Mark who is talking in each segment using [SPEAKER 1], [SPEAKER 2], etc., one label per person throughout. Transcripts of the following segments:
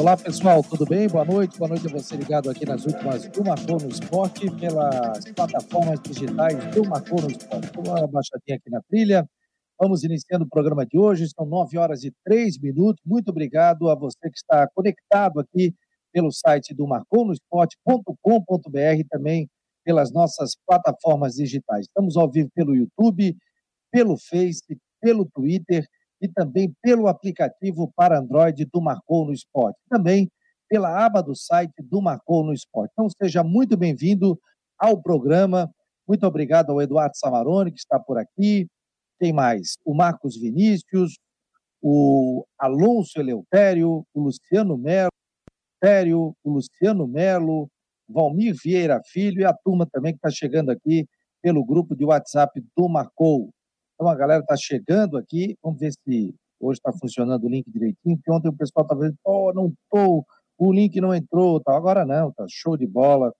[SPEAKER 1] Olá pessoal, tudo bem? Boa noite, boa noite a você ligado aqui nas últimas do Marcou no Esporte, pelas plataformas digitais do Marcou no Esporte. Uma baixadinha aqui na trilha. Vamos iniciando o programa de hoje, são 9 horas e 3 minutos. Muito obrigado a você que está conectado aqui pelo site do marconosport.com.br, também pelas nossas plataformas digitais. Estamos ao vivo pelo YouTube, pelo Face, pelo Twitter e também pelo aplicativo para Android do Marcou no Esporte. Também pela aba do site do Marcou no Esporte. Então, seja muito bem-vindo ao programa. Muito obrigado ao Eduardo Samarone, que está por aqui. Tem mais o Marcos Vinícius, o Alonso Eleutério, o Luciano Melo, o Luciano Melo, Valmir Vieira Filho e a turma também que está chegando aqui pelo grupo de WhatsApp do Marcou. Então a galera está chegando aqui, vamos ver se hoje está funcionando o link direitinho, porque ontem o pessoal estava dizendo, oh, não estou, o link não entrou, tal. agora não, tá show de bola,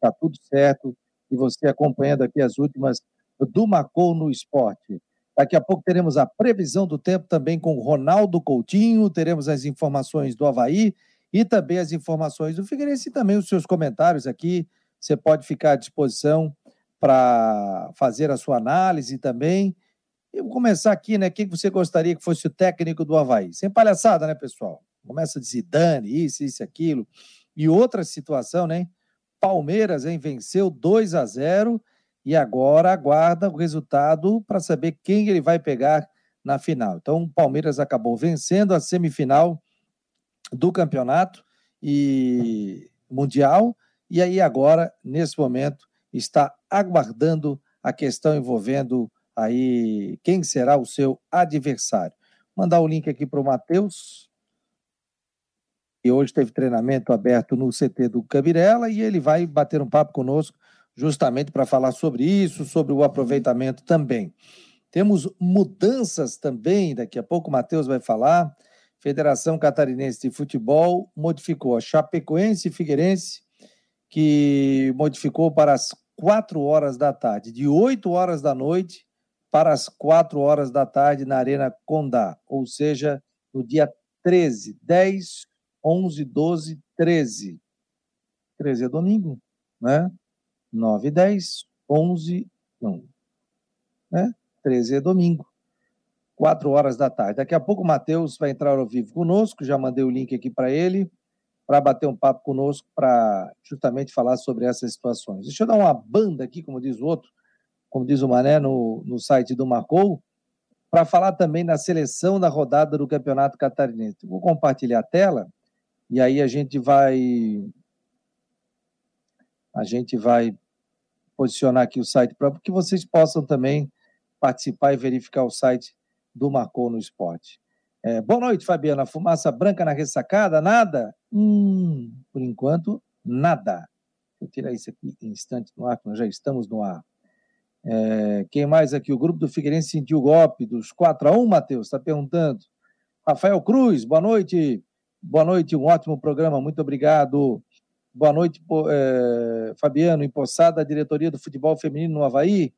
[SPEAKER 1] tá tudo certo, e você acompanhando aqui as últimas do Macou no esporte. Daqui a pouco teremos a previsão do tempo também com Ronaldo Coutinho, teremos as informações do Havaí e também as informações do Figueirense e também os seus comentários aqui. Você pode ficar à disposição para fazer a sua análise também. Eu vou começar aqui, né? Quem você gostaria que fosse o técnico do Havaí? Sem palhaçada, né, pessoal? Começa de Zidane, isso, isso, aquilo. E outra situação, né? Palmeiras, hein? Venceu 2 a 0 e agora aguarda o resultado para saber quem ele vai pegar na final. Então, o Palmeiras acabou vencendo a semifinal do campeonato e mundial e aí agora, nesse momento, está aguardando a questão envolvendo aí quem será o seu adversário. Mandar o link aqui para o Matheus. E hoje teve treinamento aberto no CT do Cabirela e ele vai bater um papo conosco justamente para falar sobre isso, sobre o aproveitamento também. Temos mudanças também, daqui a pouco o Matheus vai falar. Federação Catarinense de Futebol modificou a Chapecoense e Figueirense, que modificou para as 4 horas da tarde, de 8 horas da noite para as 4 horas da tarde na Arena Condá, ou seja, no dia 13, 10, 11, 12, 13. 13 é domingo, né? 9, 10, 11, não, né? 13 é domingo. 4 horas da tarde. Daqui a pouco o Matheus vai entrar ao vivo conosco, já mandei o link aqui para ele, para bater um papo conosco, para justamente falar sobre essas situações. Deixa eu dar uma banda aqui, como diz o outro, como diz o Mané no, no site do Marcou, para falar também na seleção da rodada do Campeonato Catarinense. Vou compartilhar a tela e aí a gente vai a gente vai posicionar aqui o site para que vocês possam também participar e verificar o site do Marcou no Esporte. É, boa noite, Fabiana. Fumaça branca na ressacada? Nada? Hum, por enquanto, nada. Vou tirar isso aqui em instante no ar, nós já estamos no ar. É, quem mais aqui? O grupo do Figueirense sentiu o golpe dos 4 a 1 Matheus, está perguntando. Rafael Cruz, boa noite. Boa noite, um ótimo programa, muito obrigado. Boa noite, é, Fabiano, empossada a diretoria do futebol feminino no Havaí.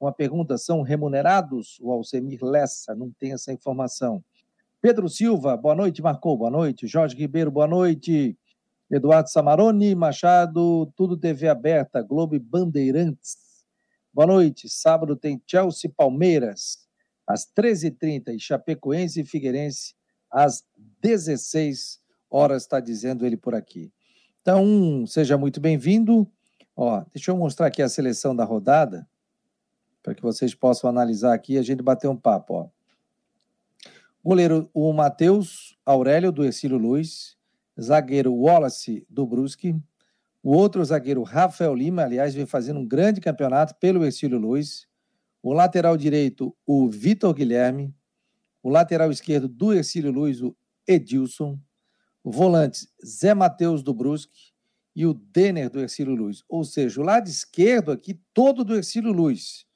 [SPEAKER 1] Uma pergunta: são remunerados? O Alcemir Lessa não tem essa informação. Pedro Silva, boa noite, Marcou, boa noite. Jorge Ribeiro, boa noite. Eduardo Samarone, Machado, tudo TV aberta, Globo Bandeirantes. Boa noite. Sábado tem Chelsea Palmeiras, às 13h30, e Chapecoense e Figueirense, às 16 horas, está dizendo ele por aqui. Então, seja muito bem-vindo. Ó, deixa eu mostrar aqui a seleção da rodada, para que vocês possam analisar aqui e a gente bater um papo. Ó. Goleiro, o Matheus Aurélio, do Ercílio Luiz. Zagueiro Wallace, do Brusque. O outro zagueiro, Rafael Lima, aliás, vem fazendo um grande campeonato pelo Ercílio Luiz. O lateral direito, o Vitor Guilherme. O lateral esquerdo do Ercílio Luiz, o Edilson. O volante, Zé Matheus do Brusque. E o Denner do Ercílio Luiz. Ou seja, o lado esquerdo aqui, todo do Ercílio Luiz.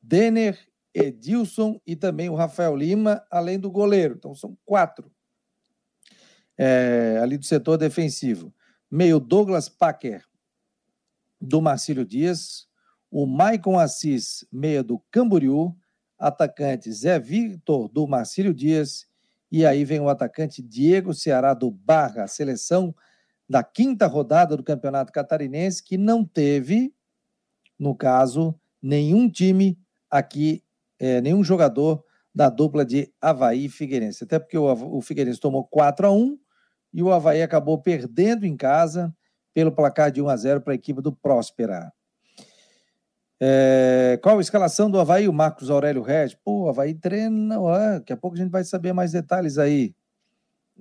[SPEAKER 1] Denner, Edilson e também o Rafael Lima, além do goleiro. Então são quatro é, ali do setor defensivo meio Douglas Packer, do Marcílio Dias, o Maicon Assis, meia do Camboriú, atacante Zé Victor, do Marcílio Dias, E aí vem o atacante Diego Ceará do Barra, seleção da quinta rodada do Campeonato Catarinense, que não teve, no caso, nenhum time aqui, é, nenhum jogador da dupla de Havaí e Figueirense. Até porque o, o Figueirense tomou 4 a 1 e o Havaí acabou perdendo em casa pelo placar de 1 a 0 para a equipe do Próspera. É, qual a escalação do Havaí? O Marcos Aurélio Regis. Pô, Havaí treina. Ó, daqui a pouco a gente vai saber mais detalhes aí.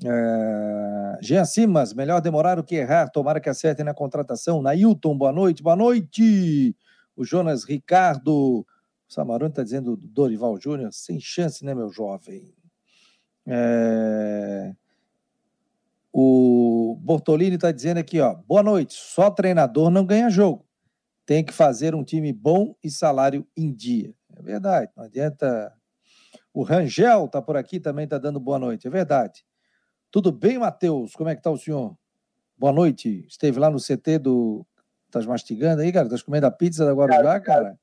[SPEAKER 1] É, Jean Simas, melhor demorar do que errar. Tomara que acertem na contratação. Nailton, boa noite. Boa noite. O Jonas Ricardo. O Samarone está dizendo Dorival Júnior. Sem chance, né, meu jovem? É, o Bortolini está dizendo aqui, ó. Boa noite. Só treinador não ganha jogo tem que fazer um time bom e salário em dia. É verdade, não adianta. O Rangel está por aqui, também está dando boa noite, é verdade. Tudo bem, Matheus? Como é que está o senhor? Boa noite. Esteve lá no CT do. Estás mastigando aí, cara? Estás comendo a pizza da Guarujá, cara?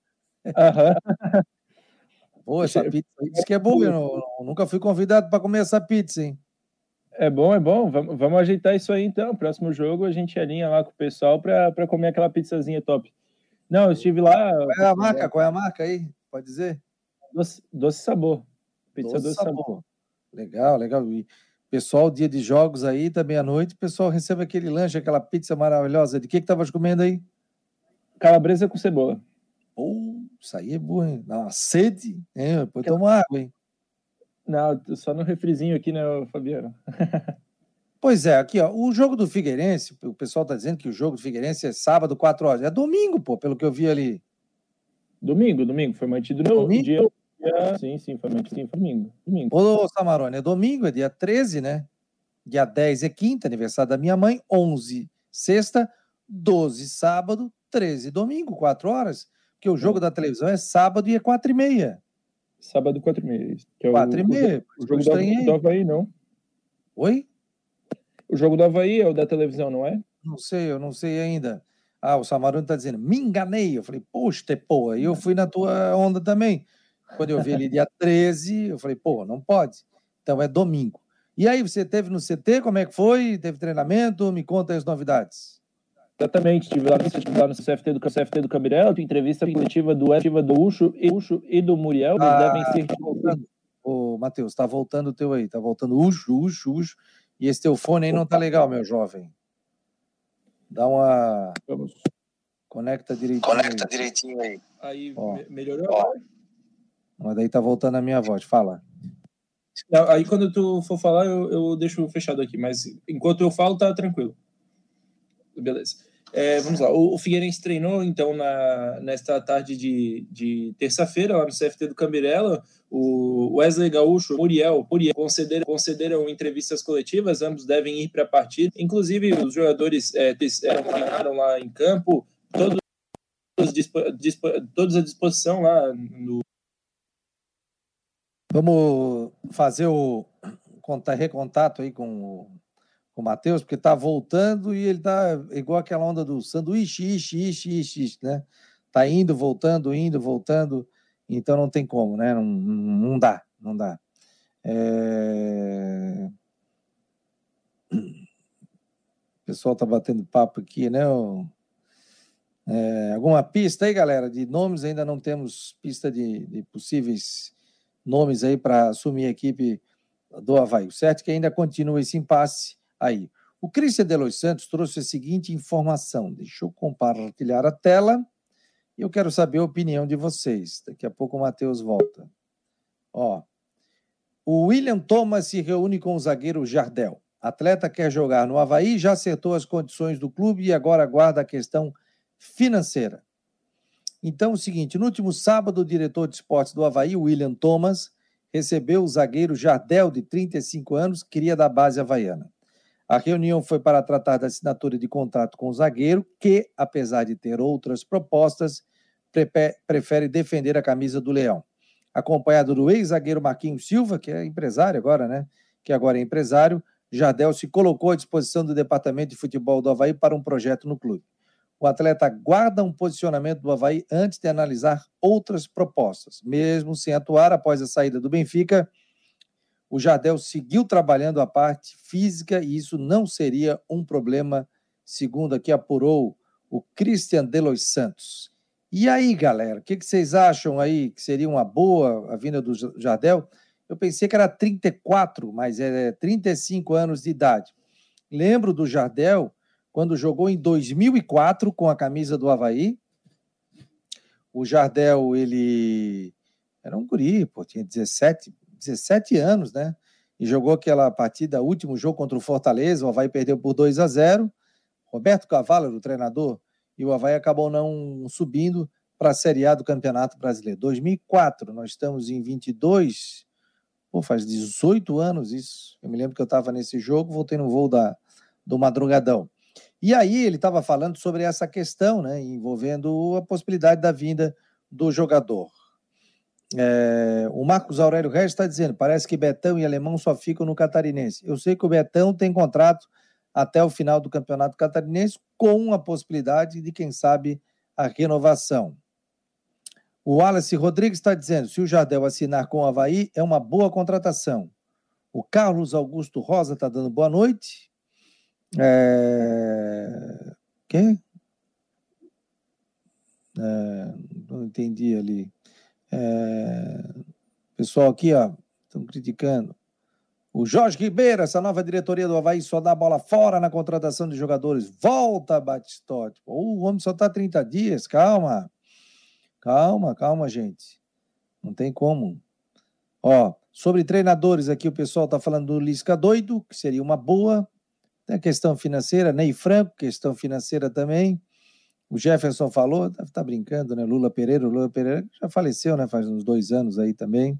[SPEAKER 1] Aham. Uhum. Pô, essa pizza aí diz que é boa. Eu, não, eu nunca fui convidado para comer essa pizza, hein?
[SPEAKER 2] É bom, é bom. Vamos, vamos ajeitar isso aí então. Próximo jogo a gente alinha lá com o pessoal para comer aquela pizzazinha top. Não, eu estive lá.
[SPEAKER 1] Qual é a marca? Qual é a marca aí? Pode dizer?
[SPEAKER 2] Doce, doce Sabor. Pizza Doce, doce sabor. sabor.
[SPEAKER 1] Legal, legal. E pessoal, dia de jogos aí, também à noite, o pessoal recebe aquele lanche, aquela pizza maravilhosa. De que que estavas comendo aí?
[SPEAKER 2] Calabresa com cebola.
[SPEAKER 1] Pô, isso aí é bom, hein? Dá uma sede, hein? Depois toma água, hein?
[SPEAKER 2] Não, só no refrizinho aqui, né, Fabiano?
[SPEAKER 1] Pois é, aqui, ó, o jogo do Figueirense, o pessoal tá dizendo que o jogo do Figueirense é sábado, 4 horas. É domingo, pô, pelo que eu vi ali.
[SPEAKER 2] Domingo, domingo, foi mantido no domingo? dia. Sim, sim, foi mantido sim, domingo. domingo.
[SPEAKER 1] Ô, Samarone, é domingo, é dia 13, né? Dia 10 é quinta, aniversário da minha mãe, 11 sexta, 12 sábado, 13 domingo, 4 horas. Porque o jogo da televisão é sábado e é 4 e meia.
[SPEAKER 2] Sábado, 4 e meia.
[SPEAKER 1] Que é 4 o, e meia.
[SPEAKER 2] O, jogo do, do Havaí, não?
[SPEAKER 1] Oi?
[SPEAKER 2] O jogo do Havaí é o da televisão, não é?
[SPEAKER 1] Não sei, eu não sei ainda. Ah, o Samarano está dizendo, me enganei. Eu falei, poxa, pô, e eu fui na tua onda também. Quando eu vi ali dia 13, eu falei, pô, não pode. Então é domingo. E aí, você teve no CT, como é que foi? Teve treinamento? Me conta as novidades.
[SPEAKER 2] Exatamente, estive lá, estive lá no CFT do, CFT do Cabirel, entrevista coletiva do Etiva do Ucho e, Ucho e do Muriel, eles ah, devem ser... Tá
[SPEAKER 1] voltando. Ô, Matheus, tá voltando o teu aí, tá voltando Ucho, Ucho, Ucho. E esse teu fone aí não tá legal, meu jovem. Dá uma. Vamos. Conecta direitinho.
[SPEAKER 2] Conecta aí. direitinho aí. Aí Ó. melhorou? Ó.
[SPEAKER 1] Mas daí tá voltando a minha voz. Fala.
[SPEAKER 2] Aí quando tu for falar, eu, eu deixo fechado aqui, mas enquanto eu falo, tá tranquilo. Beleza. É, vamos lá, o, o, Figueirense treinou então na, nesta tarde de, de terça-feira lá no CFT do Cambirela. O Wesley Gaúcho, Muriel, Muriel concederam, concederam entrevistas coletivas, ambos devem ir para a partida. Inclusive, os jogadores é, treinaram lá em campo, todos, todos à disposição lá no.
[SPEAKER 1] Vamos fazer o recontato aí com o o Matheus, porque está voltando e ele está igual aquela onda do sanduíche, ishi, ishi, ishi, né? Está indo, voltando, indo, voltando, então não tem como, né? Não, não dá, não dá. É... O pessoal está batendo papo aqui, né? É... Alguma pista aí, galera? De nomes, ainda não temos pista de, de possíveis nomes aí para assumir a equipe do Havaí. O certo é que ainda continua esse impasse aí. O Cristian Delois Santos trouxe a seguinte informação. Deixa eu compartilhar a tela e eu quero saber a opinião de vocês. Daqui a pouco o Matheus volta. Ó, o William Thomas se reúne com o zagueiro Jardel. Atleta quer jogar no Havaí, já acertou as condições do clube e agora aguarda a questão financeira. Então, é o seguinte: no último sábado, o diretor de esportes do Havaí, William Thomas, recebeu o zagueiro Jardel, de 35 anos, cria da base havaiana. A reunião foi para tratar da assinatura de contrato com o zagueiro, que, apesar de ter outras propostas, prefere defender a camisa do Leão. Acompanhado do ex-zagueiro Marquinhos Silva, que é empresário agora, né? Que agora é empresário, Jardel se colocou à disposição do departamento de futebol do Havaí para um projeto no clube. O atleta guarda um posicionamento do Havaí antes de analisar outras propostas. Mesmo sem atuar após a saída do Benfica, o Jardel seguiu trabalhando a parte física e isso não seria um problema, segundo aqui apurou o Christian Delos Santos. E aí, galera, o que, que vocês acham aí que seria uma boa a vinda do Jardel? Eu pensei que era 34, mas é 35 anos de idade. Lembro do Jardel quando jogou em 2004 com a camisa do Havaí. O Jardel, ele era um guri, pô, tinha 17, 17 anos, né? E jogou aquela partida, último jogo contra o Fortaleza, o Havaí perdeu por 2 a 0. Roberto Cavalo o treinador, e o Havaí acabou não subindo para a Série A do Campeonato Brasileiro. 2004, nós estamos em 22, pô, faz 18 anos isso. Eu me lembro que eu estava nesse jogo, voltei no voo da, do Madrugadão. E aí ele estava falando sobre essa questão, né, envolvendo a possibilidade da vinda do jogador. É, o Marcos Aurélio Regis está dizendo: parece que Betão e Alemão só ficam no Catarinense. Eu sei que o Betão tem contrato até o final do Campeonato Catarinense, com a possibilidade de, quem sabe, a renovação. O Wallace Rodrigues está dizendo: se o Jardel assinar com o Havaí, é uma boa contratação. O Carlos Augusto Rosa está dando boa noite. É... Quem? É... Não entendi ali. É... Pessoal aqui, ó, estão criticando. O Jorge Ribeiro, essa nova diretoria do Havaí só dá bola fora na contratação de jogadores. Volta, Batistote. o homem só está 30 dias, calma. Calma, calma, gente. Não tem como. Ó, sobre treinadores aqui, o pessoal está falando do Lisca doido, que seria uma boa. Tem a questão financeira, Ney Franco, questão financeira também. O Jefferson falou, deve estar tá brincando, né? Lula Pereira, Lula Pereira já faleceu, né? Faz uns dois anos aí também.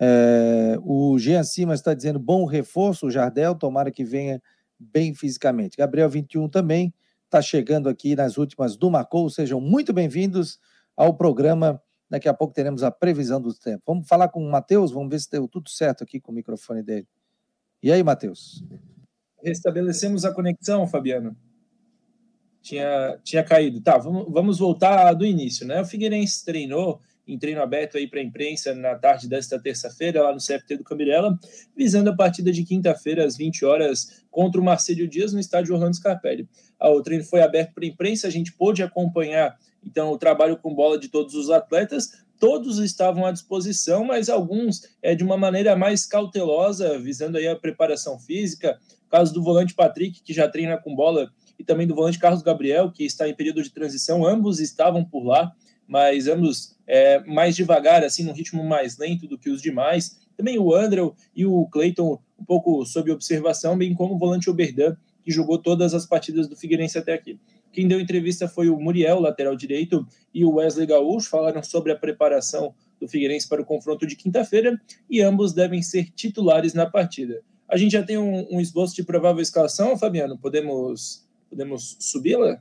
[SPEAKER 1] É, o Jean Simas está dizendo bom reforço, o Jardel, tomara que venha bem fisicamente. Gabriel 21 também está chegando aqui nas últimas do Marcou. Sejam muito bem-vindos ao programa. Daqui a pouco teremos a previsão do tempo. Vamos falar com o Matheus, vamos ver se deu tudo certo aqui com o microfone dele. E aí, Matheus?
[SPEAKER 2] Restabelecemos a conexão, Fabiano tinha, tinha caído. Tá, vamos, vamos voltar do início, né? O Figueirense treinou em treino aberto aí para a imprensa na tarde desta terça-feira, lá no CFT do Cambirela, visando a partida de quinta-feira, às 20 horas, contra o Marcelo Dias, no estádio Orlando Scarpelli. Ah, o treino foi aberto para a imprensa, a gente pôde acompanhar, então, o trabalho com bola de todos os atletas, todos estavam à disposição, mas alguns é, de uma maneira mais cautelosa, visando aí a preparação física, caso do volante Patrick, que já treina com bola e também do volante Carlos Gabriel, que está em período de transição. Ambos estavam por lá, mas ambos é, mais devagar, assim, num ritmo mais lento do que os demais. Também o Andrew e o Clayton um pouco sob observação, bem como o volante Oberdan, que jogou todas as partidas do Figueirense até aqui. Quem deu entrevista foi o Muriel, lateral direito, e o Wesley Gaúcho, falaram sobre a preparação do Figueirense para o confronto de quinta-feira, e ambos devem ser titulares na partida. A gente já tem um, um esboço de provável escalação, Fabiano? Podemos Podemos subi-la?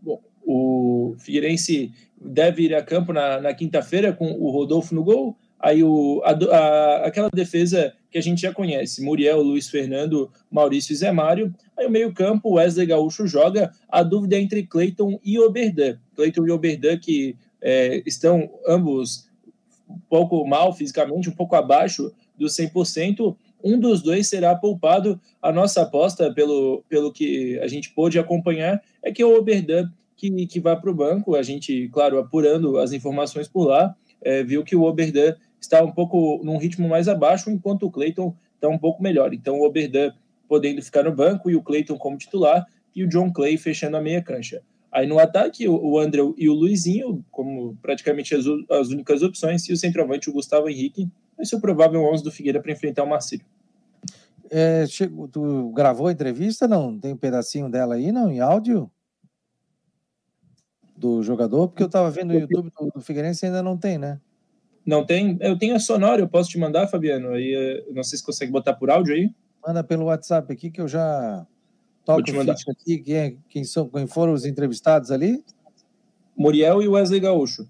[SPEAKER 2] Bom, o Figueirense deve ir a campo na, na quinta-feira com o Rodolfo no gol. Aí o, a, a, aquela defesa que a gente já conhece, Muriel, Luiz Fernando, Maurício e Zé Mário. Aí o meio-campo, Wesley Gaúcho joga. A dúvida é entre Cleiton e Oberdan. Cleiton e Oberdan que é, estão ambos um pouco mal fisicamente, um pouco abaixo do 100% um dos dois será poupado. A nossa aposta, pelo, pelo que a gente pôde acompanhar, é que é o Oberdan que, que vá para o banco. A gente, claro, apurando as informações por lá, é, viu que o Oberdan está um pouco num ritmo mais abaixo, enquanto o Cleiton está um pouco melhor. Então, o Oberdan podendo ficar no banco e o Cleiton como titular e o John Clay fechando a meia cancha. Aí no ataque, o André e o Luizinho, como praticamente as, as únicas opções, e o centroavante, o Gustavo Henrique, esse é o provável 11 do Figueira para enfrentar o Marcílio.
[SPEAKER 1] É, chegou, tu gravou a entrevista? Não? Tem um pedacinho dela aí, não? Em áudio? Do jogador? Porque eu estava vendo no YouTube do, do Figueirense ainda não tem, né?
[SPEAKER 2] Não tem? Eu tenho a sonora, eu posso te mandar, Fabiano? Aí, eh, não sei se consegue botar por áudio aí.
[SPEAKER 1] Manda pelo WhatsApp aqui que eu já toco te mandar. aqui. Quem, é, quem, são, quem foram os entrevistados ali?
[SPEAKER 2] Muriel e Wesley Gaúcho.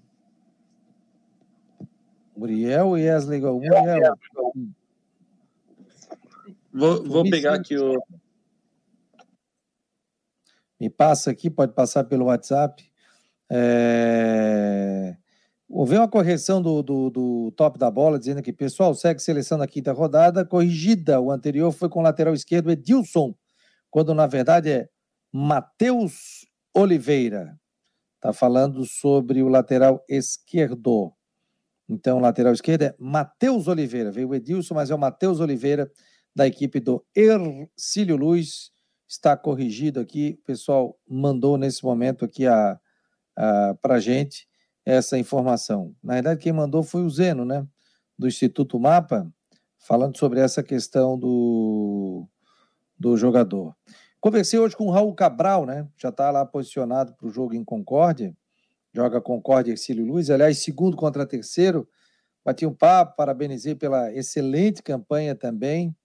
[SPEAKER 1] Muriel e Wesley Gaúcho. Muriel.
[SPEAKER 2] Vou, vou pegar aqui o.
[SPEAKER 1] Me passa aqui, pode passar pelo WhatsApp. É... Houve uma correção do, do, do, top da bola, dizendo que, pessoal, segue seleção na quinta rodada, corrigida. O anterior foi com o lateral esquerdo Edilson, quando na verdade é Matheus Oliveira. Está falando sobre o lateral esquerdo. Então, lateral esquerdo é Matheus Oliveira. Veio o Edilson, mas é o Matheus Oliveira, da equipe do Ercílio Luz. Está corrigido aqui. O pessoal mandou nesse momento aqui a, a, para a gente essa informação. Na verdade, quem mandou foi o Zeno, né? Do Instituto Mapa, falando sobre essa questão do, do jogador. Conversei hoje com o Raul Cabral, né? Já está lá posicionado para o jogo em Concórdia. Joga Concórdia e Ercílio Luz. Aliás, segundo contra terceiro. Bati um papo, parabenizei pela excelente campanha também.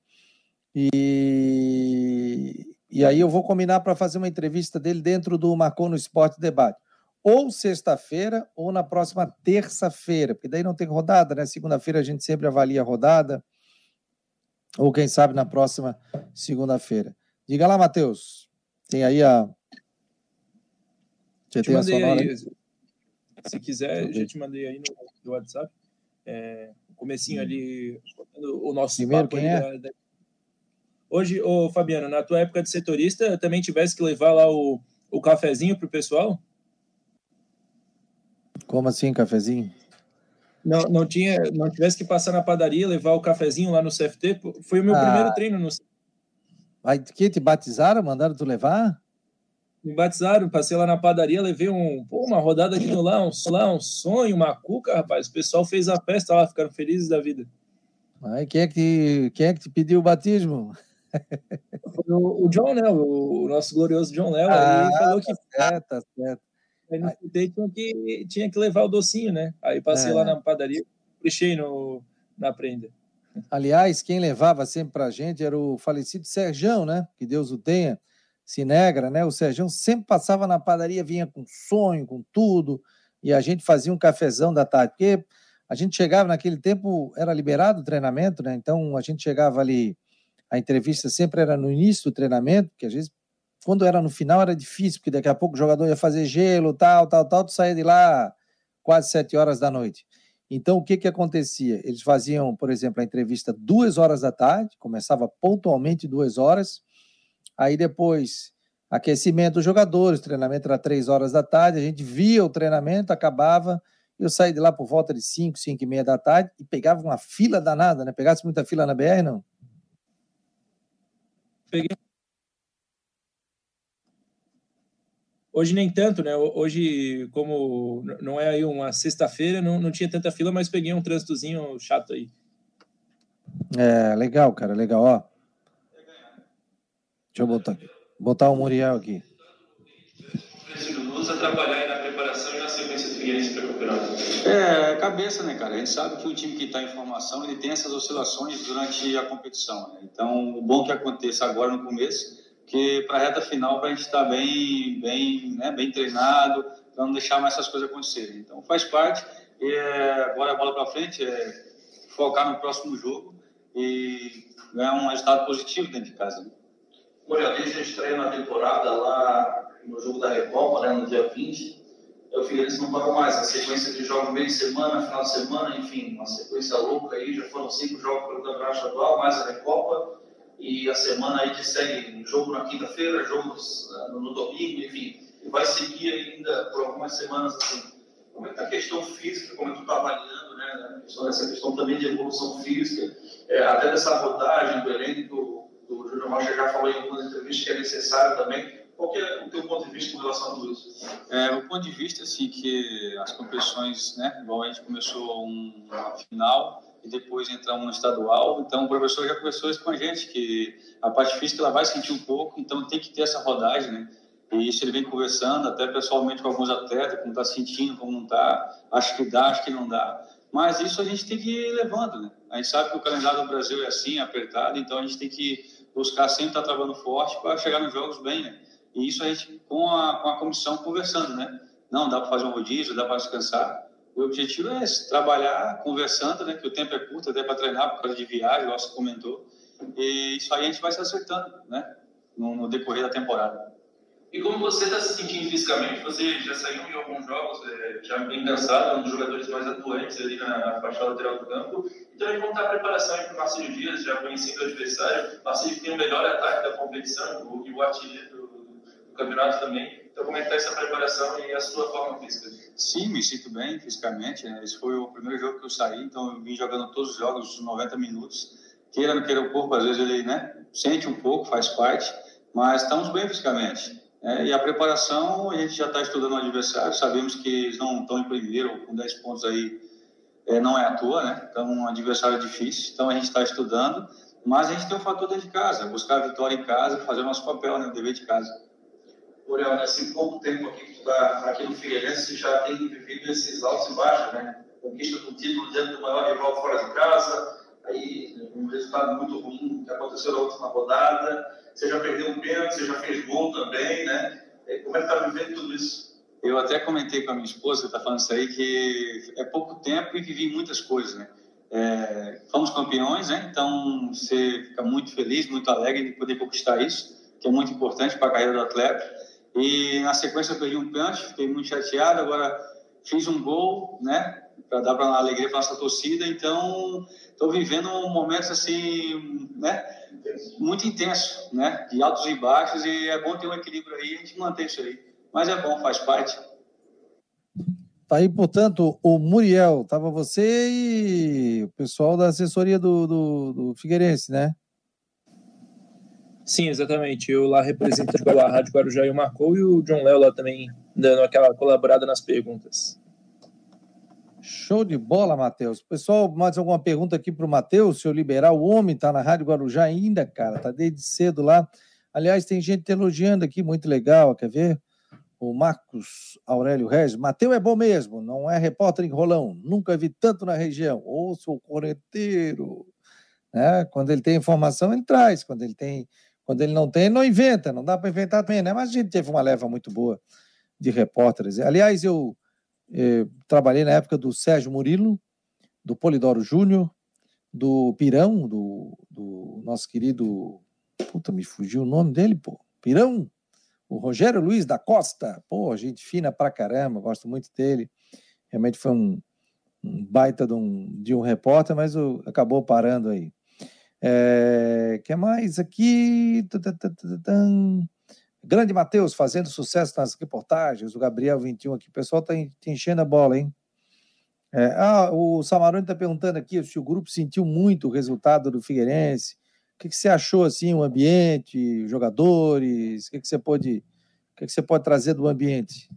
[SPEAKER 1] E, e aí eu vou combinar para fazer uma entrevista dele dentro do Marcou no Esporte Debate ou sexta-feira ou na próxima terça-feira, porque daí não tem rodada, né? Segunda-feira a gente sempre avalia a rodada, ou quem sabe na próxima segunda-feira. Diga lá, Matheus. Tem aí a.
[SPEAKER 2] Já tem a sonora aí. Se quiser, já te mandei aí no, no WhatsApp. É, comecinho hum. ali, o nosso
[SPEAKER 1] Primeiro, quem é? Da...
[SPEAKER 2] Hoje, ô Fabiano, na tua época de setorista, também tivesse que levar lá o, o cafezinho pro pessoal?
[SPEAKER 1] Como assim, cafezinho?
[SPEAKER 2] Não, não tinha, não tivesse que passar na padaria, levar o cafezinho lá no CFT. Foi o meu ah. primeiro treino no.
[SPEAKER 1] Aí que te batizaram, mandaram tu levar?
[SPEAKER 2] Me batizaram, passei lá na padaria, levei um, pô, uma rodada aqui no lá, um, lá, um sonho, uma cuca, rapaz. O pessoal fez a festa lá, ficaram felizes da vida.
[SPEAKER 1] Aí quem é que te, quem é que te pediu o batismo?
[SPEAKER 2] Foi o, o John, né? O, o, nosso glorioso John Léo. Ah, ele falou que.
[SPEAKER 1] Tá certo, tá certo.
[SPEAKER 2] Aí no tinha que, tinha que levar o docinho, né? Aí passei é. lá na padaria, deixei no, na prenda.
[SPEAKER 1] Aliás, quem levava sempre pra gente era o falecido Serjão, né? Que Deus o tenha, se negra, né? O Serjão sempre passava na padaria, vinha com sonho, com tudo, e a gente fazia um cafezão da tarde, porque a gente chegava naquele tempo, era liberado o treinamento, né? Então a gente chegava ali, a entrevista sempre era no início do treinamento, que às vezes quando era no final era difícil, porque daqui a pouco o jogador ia fazer gelo, tal, tal, tal, tu saía de lá quase sete horas da noite. Então, o que que acontecia? Eles faziam, por exemplo, a entrevista duas horas da tarde, começava pontualmente duas horas, aí depois aquecimento dos jogadores, treinamento era três horas da tarde, a gente via o treinamento, acabava, eu saí de lá por volta de cinco, cinco e meia da tarde e pegava uma fila danada, né? Pegasse muita fila na BR, não?
[SPEAKER 2] Peguei Hoje nem tanto, né? Hoje, como não é aí uma sexta-feira, não, não tinha tanta fila, mas peguei um trânsitozinho chato aí.
[SPEAKER 1] É, legal, cara, legal. Ó. Deixa eu botar, botar o Muriel aqui.
[SPEAKER 3] atrapalhar na preparação e na sequência do Figueirense para campeonato? É, cabeça, né, cara? A gente sabe que o time que está em formação, ele tem essas oscilações durante a competição. Né? Então, o bom que aconteça agora no começo que para a reta final para a gente estar tá bem, bem, né, bem treinado, para não deixar mais essas coisas acontecerem. Então faz parte. E, é, agora a bola para frente é focar no próximo jogo e ganhar um resultado positivo dentro de casa. Né?
[SPEAKER 4] A estreia na temporada lá no jogo da Recopa, né, no dia 20, o Figueirense não parou mais. A sequência de jogos meio de semana, final de semana, enfim, uma sequência louca aí. Já foram cinco jogos pelo Campeonato Estadual, mais a Recopa e a semana aí que segue jogo na quinta-feira, jogos uh, no domingo, enfim, e vai seguir ainda por algumas semanas assim. Como é que tá a questão física, como é que tu está avaliando, né, essa questão também de evolução física, é, até dessa rodagem do elenco, do Júnior Rocha já falou em algumas entrevistas que é necessário também, qual é o teu ponto de vista com relação a tudo isso?
[SPEAKER 3] É, o ponto de vista, assim, que as competições, né, igual a gente começou uma final, e depois entramos no estadual. Então, o professor já conversou isso com a gente, que a parte física ela vai sentir um pouco, então tem que ter essa rodagem, né? E isso ele vem conversando, até pessoalmente com alguns atletas, como está sentindo, como não está, acho que dá, acho que não dá. Mas isso a gente tem que ir levando, né? A gente sabe que o calendário do Brasil é assim, apertado, então a gente tem que buscar sempre estar tá trabalhando forte para chegar nos jogos bem, né? E isso a gente, com a, com a comissão, conversando, né? Não, dá para fazer um rodízio, dá para descansar. O objetivo é esse, trabalhar conversando, né? Que o tempo é curto até para treinar por causa de viagem, igual você comentou. E isso aí a gente vai se acertando, né? No, no decorrer da temporada.
[SPEAKER 4] E como você está se sentindo fisicamente? Você já saiu de alguns jogos, é, já bem cansado, é um dos jogadores mais atuantes ali na, faixa lateral do campo. E também como está a preparação para o Marcelo Dias, já conhecendo o adversário. Marcelo tem o melhor ataque da competição e o artilheiro do, do, campeonato também. Então, como é está essa preparação e a sua forma física?
[SPEAKER 3] Sim, me sinto bem fisicamente. Né? Esse foi o primeiro jogo que eu saí, então eu vim jogando todos os jogos, 90 minutos. Queira ou não queira o corpo, às vezes ele né, sente um pouco, faz parte, mas estamos bem fisicamente. É, e a preparação, a gente já está estudando o adversário, sabemos que eles não estão em primeiro, com 10 pontos aí, é, não é à toa, né? Então, um adversário difícil, então a gente está estudando, mas a gente tem o um fator dentro de casa, buscar a vitória em casa, fazer o nosso papel, né? O dever de casa.
[SPEAKER 4] Uriel, nesse pouco tempo aqui que está aqui no Figueirense, você já tem vivido esses altos e baixos, né? Conquista do título diante do maior rival fora de casa, aí um resultado muito ruim que aconteceu na última rodada, você já perdeu um pênalti, você já fez gol também, né? É, como é que está vivendo tudo isso?
[SPEAKER 3] Eu até comentei com a minha esposa, está falando isso aí, que é pouco tempo e vivi muitas coisas, né? É, fomos campeões, né? Então você fica muito feliz, muito alegre de poder conquistar isso, que é muito importante para a carreira do atleta. E na sequência eu perdi um pênalti, fiquei muito chateado. Agora fiz um gol, né? Para dar para alegria para nossa torcida. Então estou vivendo momentos assim, né? Muito intenso, né? De altos e baixos, e é bom ter um equilíbrio aí, a gente mantém isso aí. Mas é bom, faz parte.
[SPEAKER 1] Tá aí, portanto, o Muriel, tava você e o pessoal da assessoria do, do, do Figueirense, né?
[SPEAKER 2] Sim, exatamente. Eu lá represento a Rádio Guarujá e o Marcou, e o John Léo lá também dando aquela colaborada nas perguntas.
[SPEAKER 1] Show de bola, Matheus. Pessoal, mais alguma pergunta aqui para o Matheus? Se eu liberar o homem, tá na Rádio Guarujá ainda, cara, tá desde cedo lá. Aliás, tem gente elogiando aqui, muito legal, quer ver? O Marcos Aurélio Regis. Matheus é bom mesmo, não é repórter enrolão. Nunca vi tanto na região. Ou sou correteiro. Né? Quando ele tem informação, ele traz. Quando ele tem, quando ele não tem, ele não inventa. Não dá para inventar também, né? Mas a gente teve uma leva muito boa de repórteres. Aliás, eu eh, trabalhei na época do Sérgio Murilo, do Polidoro Júnior, do Pirão, do, do, nosso querido. Puta, me fugiu o nome dele, pô. Pirão, o Rogério Luiz da Costa. Pô, gente fina pra caramba, gosto muito dele. Realmente foi um, um baita de um, de um repórter, mas acabou parando aí. É, que mais aqui? Grande Matheus fazendo sucesso nas reportagens, o Gabriel 21 aqui. O pessoal está enchendo a bola, hein? É, ah, o Samarone está perguntando aqui se o grupo sentiu muito o resultado do Figueirense. O que, que você achou assim, o ambiente, jogadores? O que, que você pode, o que, que você pode trazer do ambiente?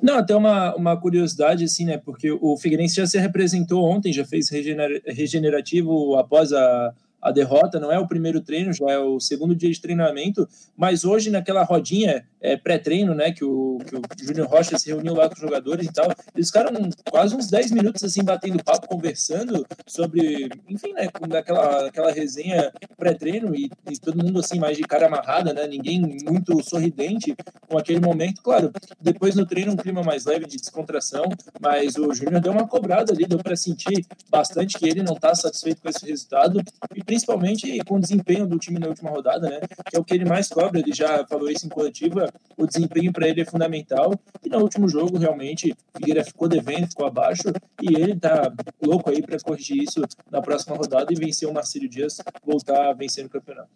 [SPEAKER 2] Não, até uma, uma curiosidade, assim, né? Porque o Figueirense já se representou ontem, já fez regenerativo após a, a derrota, não é o primeiro treino, já é o segundo dia de treinamento, mas hoje naquela rodinha é, pré-treino, né, que o, que o Júnior Rocha se reuniu lá com os jogadores e tal, eles ficaram quase uns 10 minutos assim batendo papo, conversando sobre, enfim, né, daquela aquela resenha pré-treino e, e, todo mundo assim mais de cara amarrada, né, ninguém muito sorridente com aquele momento, claro, depois no treino um clima mais leve de descontração, mas o Júnior deu uma cobrada ali, deu para sentir bastante que ele não está satisfeito com esse resultado e principalmente com o desempenho do time na última rodada, né, que é o que ele mais cobra, ele já falou isso em coletiva, o desempenho para ele é fundamental. E no último jogo, realmente, Figueira ficou devendo, ficou abaixo, e ele tá louco aí para corrigir isso na próxima rodada e vencer o Marcílio Dias, voltar a vencer no campeonato.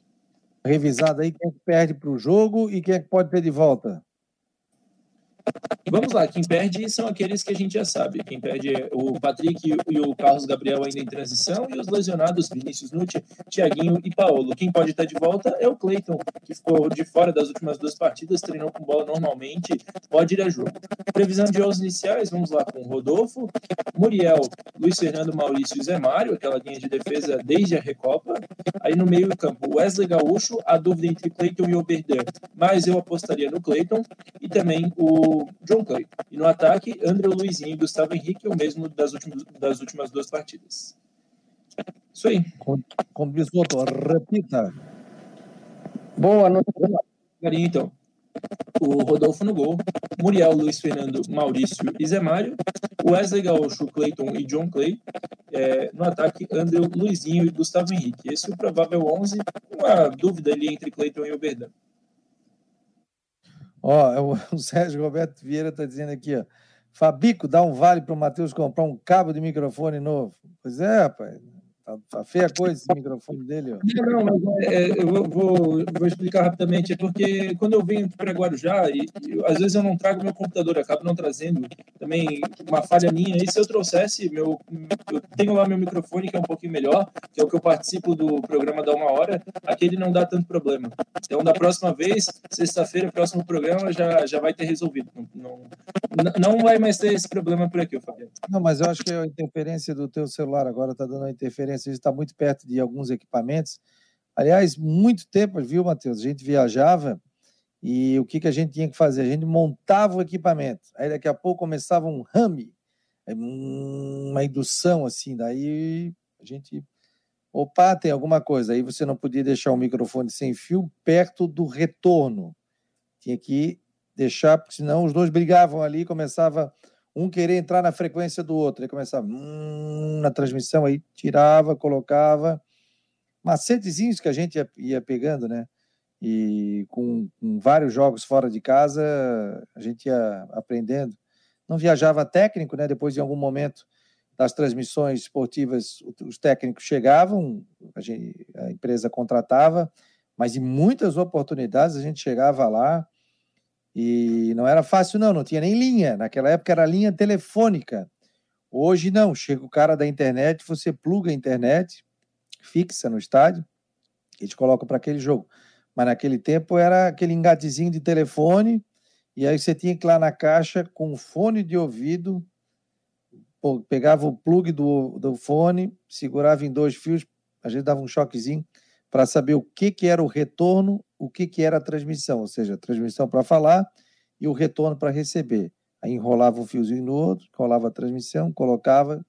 [SPEAKER 1] Revisado aí quem é perde para o jogo e quem é que pode ter de volta.
[SPEAKER 2] Vamos lá, quem perde são aqueles que a gente já sabe. Quem perde é o Patrick e o Carlos Gabriel ainda em transição e os lesionados Vinícius Nutti, Tiaguinho e Paulo. Quem pode estar de volta é o Cleiton, que ficou de fora das últimas duas partidas, treinou com bola normalmente, pode ir a jogo. Previsão de jogos iniciais, vamos lá com Rodolfo, Muriel, Luiz Fernando, Maurício e Zé Mário, aquela linha de defesa desde a Recopa. Aí no meio do campo, Wesley Gaúcho, a dúvida entre Cleiton e Oberdan, mas eu apostaria no Cleiton. E também o John Clay. E no ataque, André Luizinho e Gustavo Henrique, o mesmo das últimas, das últimas duas partidas. Isso aí.
[SPEAKER 1] Com, biscoito, repita.
[SPEAKER 2] Boa noite. Carinho, então. O Rodolfo no gol, Muriel, Luiz Fernando, Maurício e Zé Mário, Wesley Gaúcho, Clayton e John Clay. É, no ataque, André, Luizinho e Gustavo Henrique. Esse é o provável 11. Uma dúvida ali entre Clayton e Oberdan.
[SPEAKER 1] Ó, o Sérgio Roberto Vieira está dizendo aqui, ó. Fabico, dá um vale para o Matheus comprar um cabo de microfone novo. Pois é, rapaz. Tá, tá feia a coisa esse microfone dele, ó.
[SPEAKER 2] Não, não, mas é, é, eu vou, vou, explicar rapidamente. É porque quando eu venho para Guarujá, e, às vezes eu não trago meu computador, acabo não trazendo. Também uma falha minha. E se eu trouxesse, meu, eu tenho lá meu microfone, que é um pouquinho melhor, que é o que eu participo do programa da uma hora, aquele não dá tanto problema. Então, da próxima vez, sexta-feira, próximo programa, já, já vai ter resolvido. Não, não, não vai mais ter esse problema por aqui, Fabiano.
[SPEAKER 1] Não, mas eu acho que a interferência do teu celular agora está dando uma interferência a gente está muito perto de alguns equipamentos. Aliás, muito tempo, viu, Matheus? A gente viajava e o que, que a gente tinha que fazer? A gente montava o equipamento. Aí daqui a pouco começava um rame, uma indução assim. Daí a gente. Opa, tem alguma coisa. Aí você não podia deixar o microfone sem fio perto do retorno. Tinha que deixar, porque senão os dois brigavam ali, começava um querer entrar na frequência do outro. Aí começava hum, na transmissão, aí tirava, colocava. Macetezinhos que a gente ia, ia pegando, né? E com, com, vários jogos fora de casa, a gente ia aprendendo. Não viajava técnico, né? Depois, de algum momento das transmissões esportivas, os técnicos chegavam, a, gente, a empresa contratava, mas em muitas oportunidades a gente chegava lá, e não era fácil, não, não tinha nem linha. Naquela época era linha telefônica. Hoje não, chega o cara da internet, você pluga a internet, fixa no estádio, e te coloca para aquele jogo. Mas naquele tempo era aquele engatezinho de telefone, e aí você tinha que ir lá na caixa com o fone de ouvido, pegava o plug do, do fone, segurava em dois fios, a gente dava um choquezinho para saber o que, que era o retorno o que, que era a transmissão, ou seja, a transmissão para falar e o retorno para receber. Aí enrolava um fiozinho no outro, enrolava a transmissão, colocava,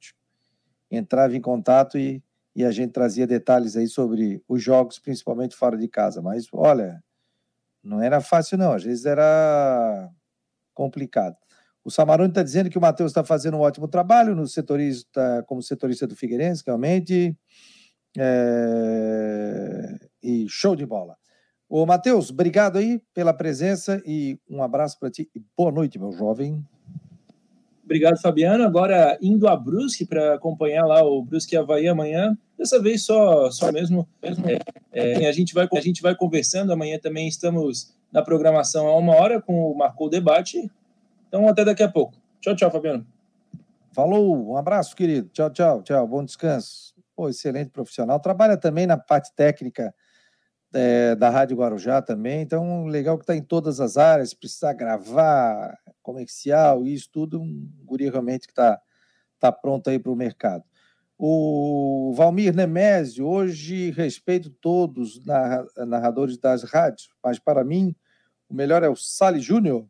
[SPEAKER 1] entrava em contato e, e a gente trazia detalhes aí sobre os jogos, principalmente fora de casa. Mas, olha, não era fácil não, às vezes era complicado. O Samarone está dizendo que o Matheus está fazendo um ótimo trabalho no setorista, como setorista do Figueirense, realmente. É... E show de bola. Ô, Matheus, obrigado aí pela presença e um abraço para ti e boa noite, meu jovem.
[SPEAKER 2] Obrigado, Fabiano. Agora indo a Brusque para acompanhar lá o Brusque Havaí amanhã. Dessa vez só, só mesmo. É, é, a, gente vai, a gente vai conversando. Amanhã também estamos na programação a uma hora com o Marcou Debate. Então, até daqui a pouco. Tchau, tchau, Fabiano.
[SPEAKER 1] Falou, um abraço, querido. Tchau, tchau, tchau. Bom descanso. Pô, excelente profissional. Trabalha também na parte técnica é, da Rádio Guarujá também. Então, legal que está em todas as áreas, precisar gravar, comercial, isso tudo, um guri realmente que está tá pronto aí para o mercado. O Valmir Nemésio, hoje respeito todos os narradores das rádios, mas para mim o melhor é o Salles Júnior,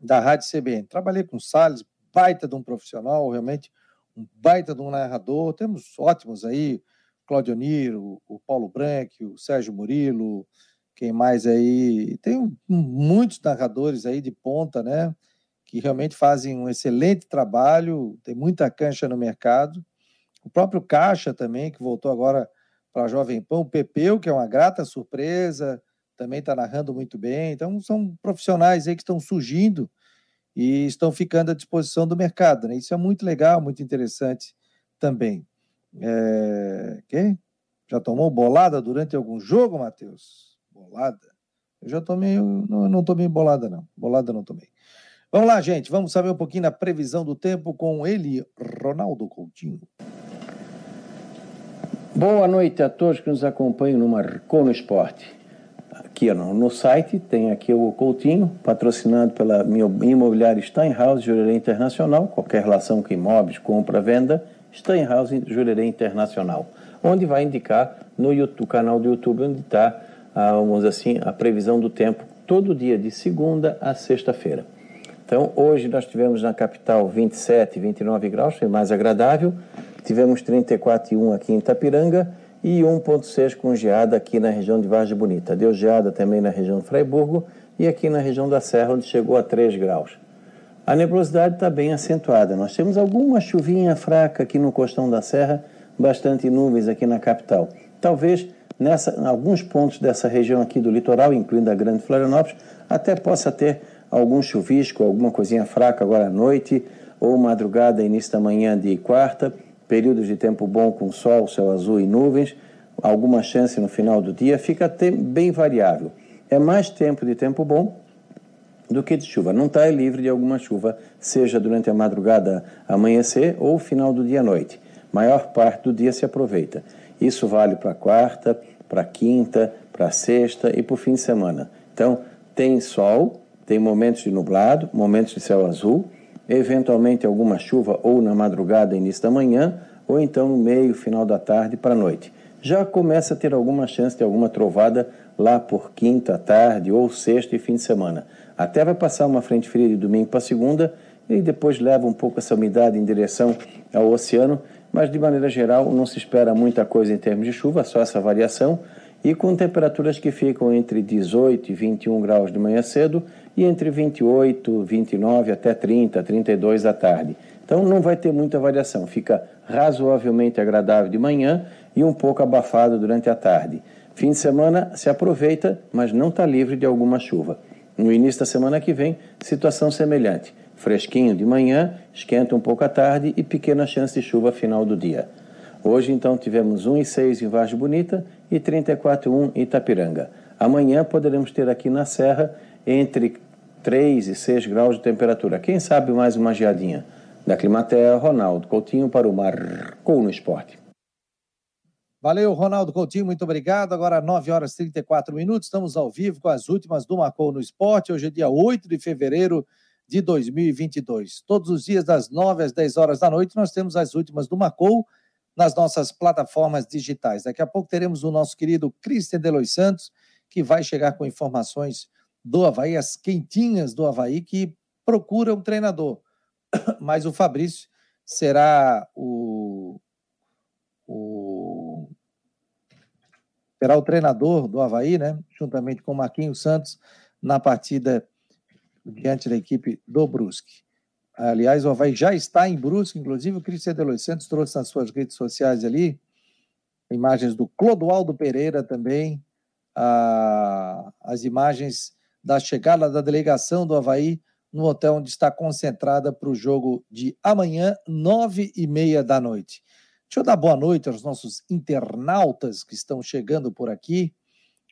[SPEAKER 1] da Rádio CBN. Trabalhei com o Salles, baita de um profissional, realmente um baita de um narrador. Temos ótimos aí, Claudio Niro, o Paulo Branco, o Sérgio Murilo, quem mais aí? Tem muitos narradores aí de ponta, né? Que realmente fazem um excelente trabalho, tem muita cancha no mercado. O próprio Caixa também, que voltou agora para a Jovem Pão, o Pepeu, que é uma grata surpresa, também está narrando muito bem. Então, são profissionais aí que estão surgindo e estão ficando à disposição do mercado. Né? Isso é muito legal, muito interessante também. É... Quem? Já tomou bolada durante algum jogo, Matheus? Bolada? Eu já tomei, não, não tomei bolada, não. Bolada não tomei. Vamos lá, gente. Vamos saber um pouquinho da previsão do tempo com ele, Ronaldo Coutinho.
[SPEAKER 5] Boa noite a todos que nos acompanham no Marcou no Esporte. Aqui no, no site tem aqui o Coutinho, patrocinado pela imobiliária Steinhaus Jurerê Internacional, qualquer relação com imóveis, compra, venda, Steinhaus Jurerê Internacional, onde vai indicar no YouTube, canal do YouTube onde está, ah, vamos assim, a previsão do tempo todo dia, de segunda a sexta-feira. Então, hoje nós tivemos na capital 27, 29 graus, foi mais agradável. Tivemos 34,1 aqui em Itapiranga e 1,6 com geada aqui na região de Vargem Bonita. Deu geada também na região de Freiburgo e aqui na região da Serra, onde chegou a 3 graus. A nebulosidade está bem acentuada. Nós temos alguma chuvinha fraca aqui no costão da serra, bastante nuvens aqui na capital. Talvez nessa, em alguns pontos dessa região aqui do litoral, incluindo a Grande Florianópolis, até possa ter algum chuvisco, alguma coisinha fraca agora à noite, ou madrugada, início da manhã de quarta, períodos de tempo bom com sol, céu azul e nuvens, alguma chance no final do dia, fica bem variável. É mais tempo de tempo bom do que de chuva. Não está livre de alguma chuva, seja durante a madrugada amanhecer ou final do dia à noite. Maior parte do dia se aproveita. Isso vale para quarta, para quinta, para sexta e para o fim de semana. Então, tem sol, tem momentos de nublado, momentos de céu azul, eventualmente alguma chuva ou na madrugada, início da manhã, ou então no meio, final da tarde para a noite. Já começa a ter alguma chance de alguma trovada lá por quinta, tarde ou sexta e fim de semana. Até vai passar uma frente fria de domingo para segunda e depois leva um pouco essa umidade em direção ao oceano, mas de maneira geral não se espera muita coisa em termos de chuva, só essa variação, e com temperaturas que ficam entre 18 e 21 graus de manhã cedo e entre 28, 29 até 30, 32 à tarde. Então não vai ter muita variação, fica razoavelmente agradável de manhã e um pouco abafado durante a tarde. Fim de semana se aproveita, mas não está livre de alguma chuva. No início da semana que vem, situação semelhante. Fresquinho de manhã, esquenta um pouco à tarde e pequena chance de chuva final do dia. Hoje, então, tivemos 1,6 em Vargem Bonita e 34,1 em Itapiranga. Amanhã poderemos ter aqui na Serra entre 3 e 6 graus de temperatura. Quem sabe mais uma geadinha. Da Climatea, Ronaldo Coutinho para o Marcou no Esporte.
[SPEAKER 1] Valeu, Ronaldo Coutinho, muito obrigado. Agora, 9 horas e 34 minutos, estamos ao vivo com as últimas do Marcou no Esporte. Hoje é dia 8 de fevereiro de 2022. Todos os dias, das 9 às 10 horas da noite, nós temos as últimas do Macou nas nossas plataformas digitais. Daqui a pouco teremos o nosso querido Cristian Delois Santos, que vai chegar com informações do Havaí, as quentinhas do Havaí, que procura um treinador. Mas o Fabrício será o, o será o treinador do Havaí, né? Juntamente com o Marquinhos Santos, na partida diante da equipe do Brusque. Aliás, o Havaí já está em Brusque, inclusive o Cristian Delois Santos trouxe nas suas redes sociais ali imagens do Clodoaldo Pereira também, a, as imagens da chegada da delegação do Havaí no hotel onde está concentrada para o jogo de amanhã, nove e meia da noite. Deixa eu dar boa noite aos nossos internautas que estão chegando por aqui.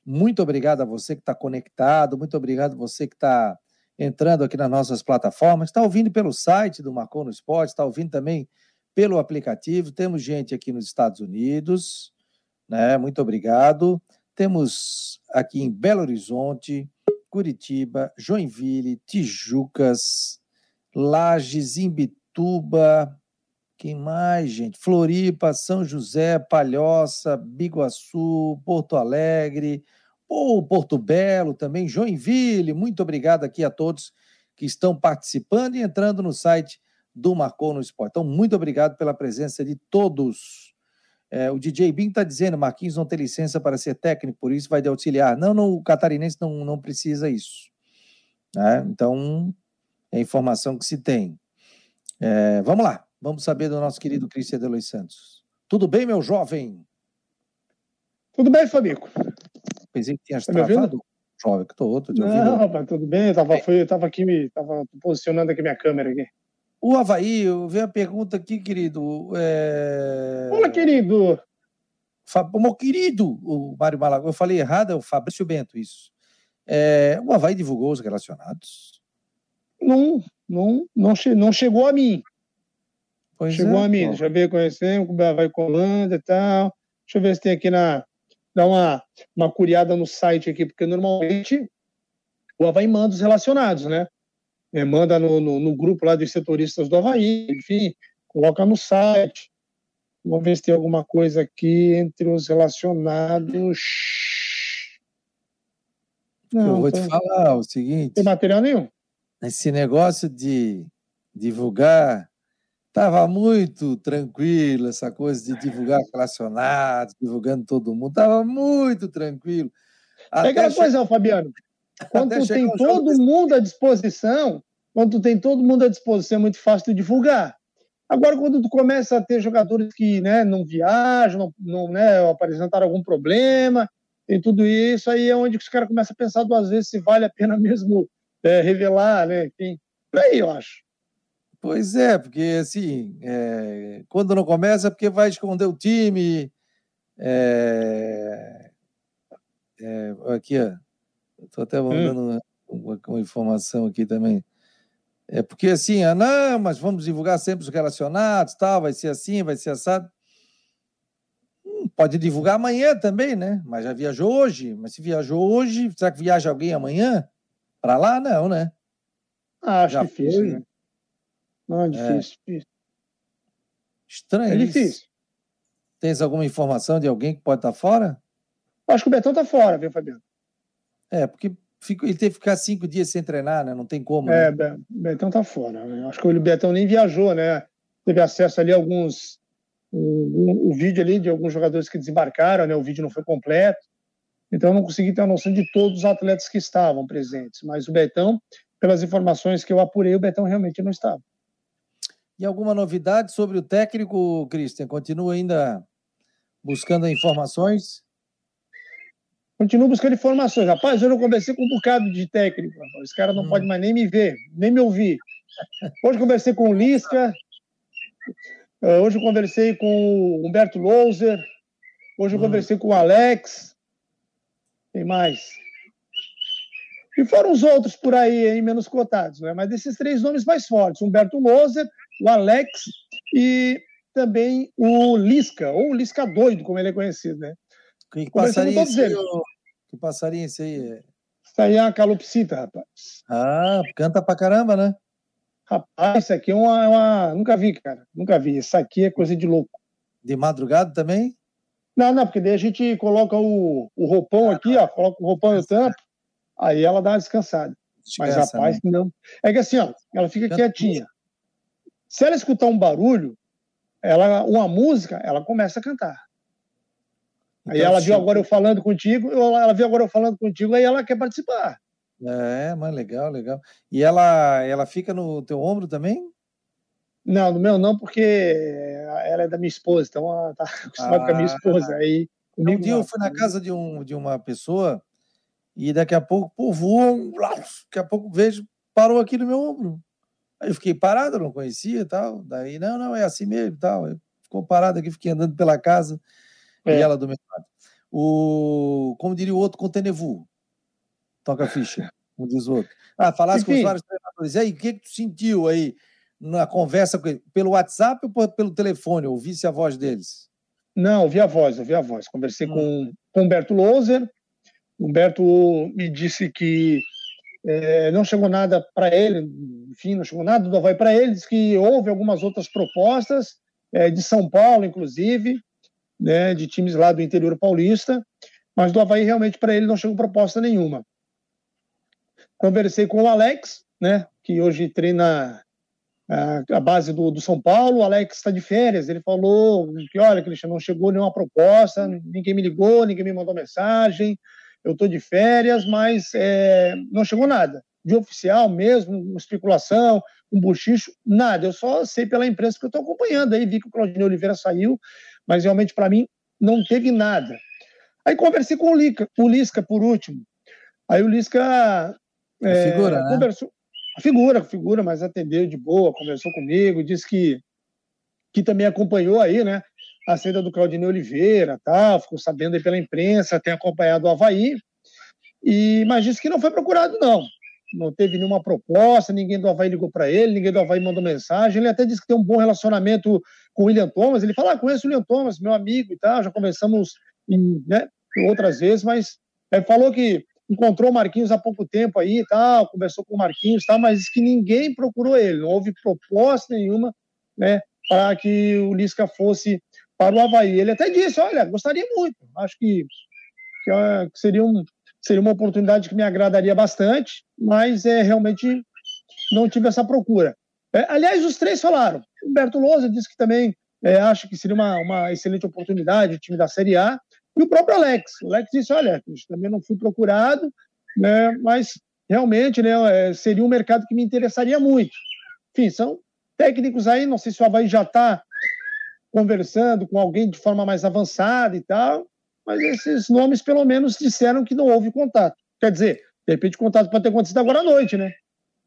[SPEAKER 1] Muito obrigado a você que está conectado, muito obrigado a você que está entrando aqui nas nossas plataformas, está ouvindo pelo site do Marcou no Esporte, está ouvindo também pelo aplicativo. Temos gente aqui nos Estados Unidos, né? Muito obrigado. Temos aqui em Belo Horizonte, Curitiba, Joinville, Tijucas, Lages, Imbituba, quem mais, gente? Floripa, São José, Palhoça, Biguaçu, Porto Alegre, ou Porto Belo também, Joinville. Muito obrigado aqui a todos que estão participando e entrando no site do Marcou no Esporte. Então, muito obrigado pela presença de todos. É, o DJ Bim está dizendo, Marquinhos não tem licença para ser técnico, por isso vai de auxiliar. Não, não o catarinense não, não precisa isso. Né? Então, é a informação que se tem. É, vamos lá, vamos saber do nosso querido Cristian Delois Santos. Tudo bem, meu jovem?
[SPEAKER 6] Tudo bem, Fabico.
[SPEAKER 1] Pensei que tinha tá travado. Jovem, que tô outro.
[SPEAKER 6] Não, rapaz, tudo bem. Eu tava, é. fui, eu tava aqui, me, tava posicionando aqui minha câmera aqui.
[SPEAKER 1] O Havaí, eu vi a pergunta aqui, querido. É...
[SPEAKER 6] Olá, querido.
[SPEAKER 1] Fab... Meu querido, o Mário Malago. Eu falei errado, é o Fabrício Bento, isso. É... O Havaí divulgou os relacionados?
[SPEAKER 6] Não, não, não, che... não chegou a mim. Pois chegou é, a mim. Bom. Deixa eu ver, conhecemos, o Havaí com Holanda e tal. Deixa eu ver se tem aqui na, dar uma, uma curiada no site aqui, porque normalmente o Havaí manda os relacionados, né? É, manda no, no, no, grupo lá dos setoristas do Havaí, enfim, coloca no site. Vamos ver se tem alguma coisa aqui entre os relacionados.
[SPEAKER 1] Não, Eu vou te falar o seguinte.
[SPEAKER 6] Não tem material nenhum.
[SPEAKER 1] Esse negócio de divulgar Estava muito tranquilo essa coisa de divulgar relacionados, divulgando todo mundo. Estava muito tranquilo.
[SPEAKER 6] É aquela che... coisa, Fabiano. Quando tu tem todo mundo à disposição, quando tu tem todo mundo à disposição, é muito fácil de divulgar. Agora, quando tu começa a ter jogadores que né, não viajam, não, não né, apresentaram algum problema, e tudo isso, aí é onde os caras começam a pensar duas vezes se vale a pena mesmo é, revelar, né? Enfim, por aí eu acho.
[SPEAKER 1] Pois é, porque assim, é, quando não começa é porque vai esconder o time. É, é, aqui, ó, estou até mandando hum. uma, uma, informação aqui também. É porque assim, ah, não, mas vamos divulgar sempre os relacionados, tal, vai ser assim, vai ser assado. Hum, pode divulgar amanhã também, né? Mas já viajou hoje. Mas se viajou hoje, será que viaja alguém amanhã? Para lá, não, né?
[SPEAKER 6] Ah, acho já difícil, foi. né? Não, é difícil, é. difícil.
[SPEAKER 1] Estranho.
[SPEAKER 6] É difícil. Isso.
[SPEAKER 1] Tens alguma informação de alguém que pode estar fora?
[SPEAKER 6] Acho que o Betão está fora, viu, Fabiano?
[SPEAKER 1] É, porque fico, ele teve que ficar cinco dias sem treinar, né? Não tem como.
[SPEAKER 6] É, né? Betão tá fora. Né? Acho que o Betão nem viajou, né? Teve acesso ali a alguns. O, o, vídeo ali de alguns jogadores que desembarcaram, né? O vídeo não foi completo. Então eu não consegui ter a noção de todos os atletas que estavam presentes. Mas o Betão, pelas informações que eu apurei, o Betão realmente não estava.
[SPEAKER 1] E alguma novidade sobre o técnico, Christian? Continua ainda buscando informações?
[SPEAKER 6] Continuo buscando informações. Rapaz, eu não conversei com um bocado de técnico. Rapaz. Esse cara não hum. pode mais nem me ver, nem me ouvir. Hoje conversei com o Lisca. Eh, hoje conversei com o Humberto Louser. Hoje hum. conversei com o Alex. Tem mais. E foram os outros por aí, aí menos cotados, né? Mas desses três nomes mais fortes: Humberto Louser, o Alex e também o Lisca, ou o Lisca doido, como ele é conhecido, né?
[SPEAKER 1] Que passarinho esse aí, que passarinho esse aí?
[SPEAKER 6] Isso aí é uma calopsita, rapaz.
[SPEAKER 1] Ah, canta pra caramba, né?
[SPEAKER 6] Rapaz, isso aqui é uma, é uma, Nunca vi, cara. Nunca vi. Isso aqui é coisa de louco.
[SPEAKER 1] De madrugada também?
[SPEAKER 6] Não, não, porque daí a gente coloca o, o roupão ah, aqui, ó, coloca o roupão no tampo, aí ela dá uma descansada. Descansa, Mas, rapaz, né? não. É que assim, ó, ela fica Canta quietinha. Se ela escutar um barulho, ela, uma música, ela começa a cantar. Aí então, ela viu agora eu falando contigo, ela viu agora eu falando contigo, aí ela quer participar.
[SPEAKER 1] É, mas legal, legal. E ela, ela fica no teu ombro também?
[SPEAKER 6] Não, no meu não, porque ela é da minha esposa, então ela tá acostumada ah, com a minha esposa. Aí,
[SPEAKER 1] comigo, um dia eu fui na casa de, um, de uma pessoa e daqui a pouco, pô, voou, daqui a pouco vejo, parou aqui no meu ombro. Aí eu fiquei parado, não conhecia e tal. Daí, não, não, é assim mesmo e tal. Ficou parado aqui, fiquei andando pela casa. É. E ela do meu lado. O, como diria o outro, contenevu. Toca a ficha, como diz o outro. Ah, falasse com os vários treinadores. E aí, o que, que tu sentiu aí na conversa com ele? Pelo WhatsApp ou pelo telefone? Ouvisse a voz deles?
[SPEAKER 6] Não, ouvi a voz, ouvi a voz. Conversei hum. com, com Humberto Loser. Humberto me disse que é, não chegou nada para ele, enfim, não chegou nada do Havaí para ele, disse que houve algumas outras propostas, é, de São Paulo, inclusive, né, de times lá do interior paulista, mas do Havaí realmente para ele não chegou proposta nenhuma. Conversei com o Alex, né, que hoje treina a, a base do, do, São Paulo. O Alex está de férias. Ele falou que, olha, Cristian, não chegou nenhuma proposta, ninguém me ligou, ninguém me mandou mensagem. Eu estou de férias, mas é, não chegou nada. De oficial mesmo, especulação, um buchicho, nada. Eu só sei pela imprensa que eu estou acompanhando. Aí vi que o Claudinei Oliveira saiu, mas realmente para mim não teve nada. Aí conversei com o, Lica, o Lisca por último. Aí o Lisca
[SPEAKER 1] é, figura, né?
[SPEAKER 6] conversou, a figura, a figura, mas atendeu de boa, conversou comigo, disse que que também acompanhou aí, né, a saída do Claudinei Oliveira, tal, ficou sabendo aí pela imprensa, tem acompanhado o Havaí, e, mas disse que não foi procurado, não não teve nenhuma proposta, ninguém do Havaí ligou para ele, ninguém do Havaí mandou mensagem. Ele até disse que tem um bom relacionamento com o William Thomas. Ele fala: ah, conheço o William Thomas, meu amigo e tal, já conversamos em, né, outras vezes, mas é, falou que encontrou o Marquinhos há pouco tempo aí e tal, conversou com o Marquinhos e tal, mas que ninguém procurou ele, não houve proposta nenhuma né, para que o Lisca fosse para o Havaí. Ele até disse: olha, gostaria muito, acho que, que, é, que seria um seria uma oportunidade que me agradaria bastante, mas é, realmente não tive essa procura. É, aliás, os três falaram. Humberto Lousa disse que também é, acha que seria uma, uma excelente oportunidade, o time da Série A. E o próprio Alex. O Alex disse: olha, também não fui procurado, né, mas realmente né, é, seria um mercado que me interessaria muito. Enfim, são técnicos aí, não sei se o Havaí já está conversando com alguém de forma mais avançada e tal, mas esses nomes pelo menos disseram que não houve contato. Quer dizer, de repente o contato pode ter acontecido agora à noite, né?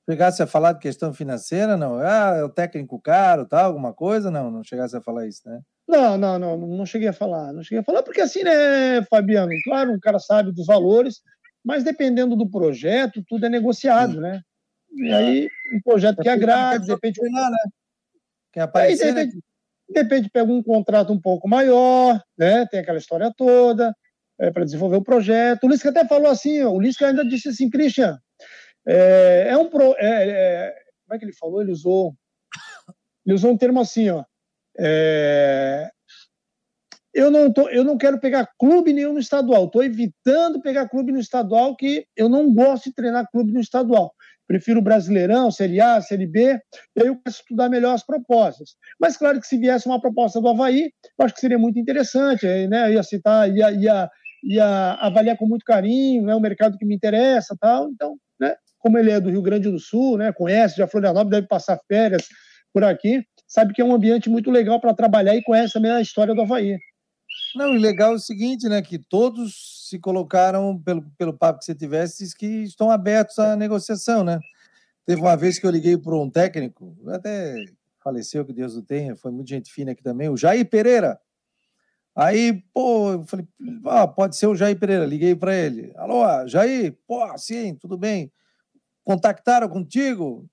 [SPEAKER 1] Chegasse a falar de questão financeira, não? Ah, é o técnico caro, tal, alguma coisa? Não, não chegasse a falar isso, né?
[SPEAKER 6] Não, não, não, não cheguei a falar. Não cheguei a falar porque assim, né, Fabiano? Claro, o cara sabe dos valores, mas dependendo do projeto, tudo é negociado, Sim. né? E aí, um projeto que agrade, de repente. Treinar, né? Quer aparecer, aí, de, repente, né? De repente pega um contrato um pouco maior, né? Tem aquela história toda, é, para desenvolver o projeto. O Lisca até falou assim, o Lisca ainda disse assim, Christian, é, é um pro, é, é, como é que ele falou? Ele usou, ele usou um termo assim, ó. É, eu não tô, eu não quero pegar clube nenhum no estadual. Estou evitando pegar clube no estadual, que eu não gosto de treinar clube no estadual. Prefiro o Brasileirão, Série A, Série B, e aí eu quero estudar melhor as propostas. Mas claro que se viesse uma proposta do Havaí, eu acho que seria muito interessante, né? Ia citar, ia, ia, ia avaliar com muito carinho, né? O mercado que me interessa, tal. Então, né? como ele é do Rio Grande do Sul, né, conhece já Florianópolis, deve passar férias por aqui, sabe que é um ambiente muito legal para trabalhar e conhece também a história do Havaí.
[SPEAKER 1] Não, e legal é o seguinte, né, que todos se colocaram, pelo, pelo papo que você tivesse, que estão abertos à negociação, né? Teve uma vez que eu liguei para um técnico, até faleceu, que Deus o tenha, foi muito gente fina aqui também, o Jair Pereira. Aí, pô, eu falei, ah, pode ser o Jair Pereira, liguei para ele. Alô, Jair, pô, sim, tudo bem contactaram contigo?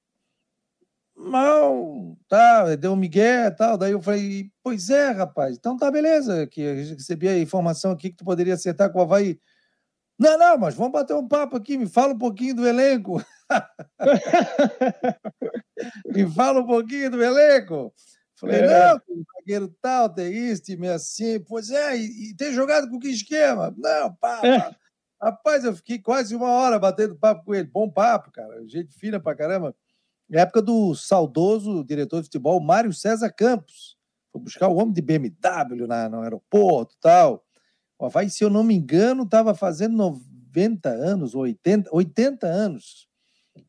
[SPEAKER 1] Não, tá, deu um migué tal. Daí eu falei, pois é, rapaz, então tá beleza, que eu recebi a informação aqui que tu poderia acertar com o Havaí. Não, não, mas vamos bater um papo aqui, me fala um pouquinho do elenco. me fala um pouquinho do elenco. Falei, é. não, zagueiro tal, tem isso, time assim. Pois é, e, e tem jogado com que esquema? Não, pá, é. pá. Rapaz, eu fiquei quase uma hora batendo papo com ele. Bom papo, cara. Gente fina pra caramba. Época do saudoso diretor de futebol, Mário César Campos. Foi buscar o homem de BMW na, no aeroporto tal. O Havaí, se eu não me engano, estava fazendo 90 anos, 80, 80 anos.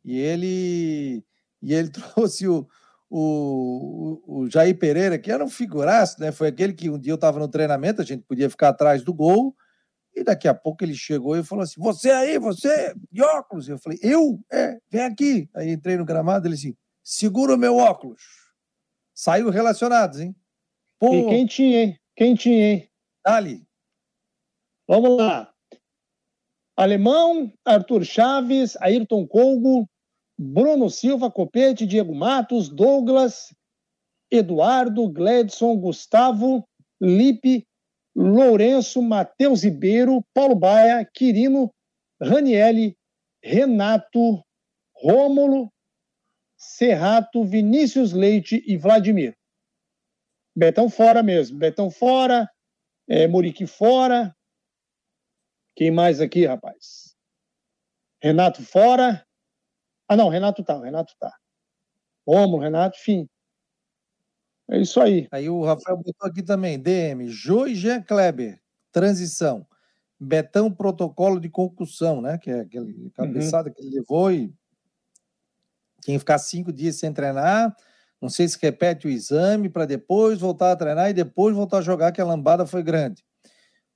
[SPEAKER 1] E ele, e ele trouxe o, o, o Jair Pereira, que era um figuraço, né? Foi aquele que um dia eu estava no treinamento, a gente podia ficar atrás do gol e daqui a pouco ele chegou e falou assim: Você aí, você, de óculos? Eu falei: Eu? É, vem aqui. Aí entrei no gramado, ele assim: Segura o meu óculos. Saiu relacionados, hein?
[SPEAKER 6] Pô, e quem tinha, hein? Quem tinha, hein?
[SPEAKER 1] Dali.
[SPEAKER 6] Vamos lá. Alemão, Arthur Chaves, Ayrton Colgo, Bruno Silva, Copete, Diego Matos, Douglas, Eduardo, Gledson, Gustavo, Lipe, Lourenço, Matheus Ribeiro, Paulo Baia, Quirino, Ranielli, Renato, Rômulo, Serrato, Vinícius Leite e Vladimir. Betão fora mesmo. Betão fora, é, Muriqui fora. Quem mais aqui, rapaz? Renato fora. Ah, não, Renato tá, Renato tá. Rômulo, Renato, enfim. É isso aí.
[SPEAKER 1] Aí o Rafael botou aqui também, DM, Jô e Jean Kleber, transição. Betão, protocolo de concussão, né? Que é aquele uhum. cabeçada uhum. que ele levou e quem ficar cinco dias sem treinar, não sei se repete o exame para depois voltar a treinar e depois voltar a jogar, que a lambada foi grande.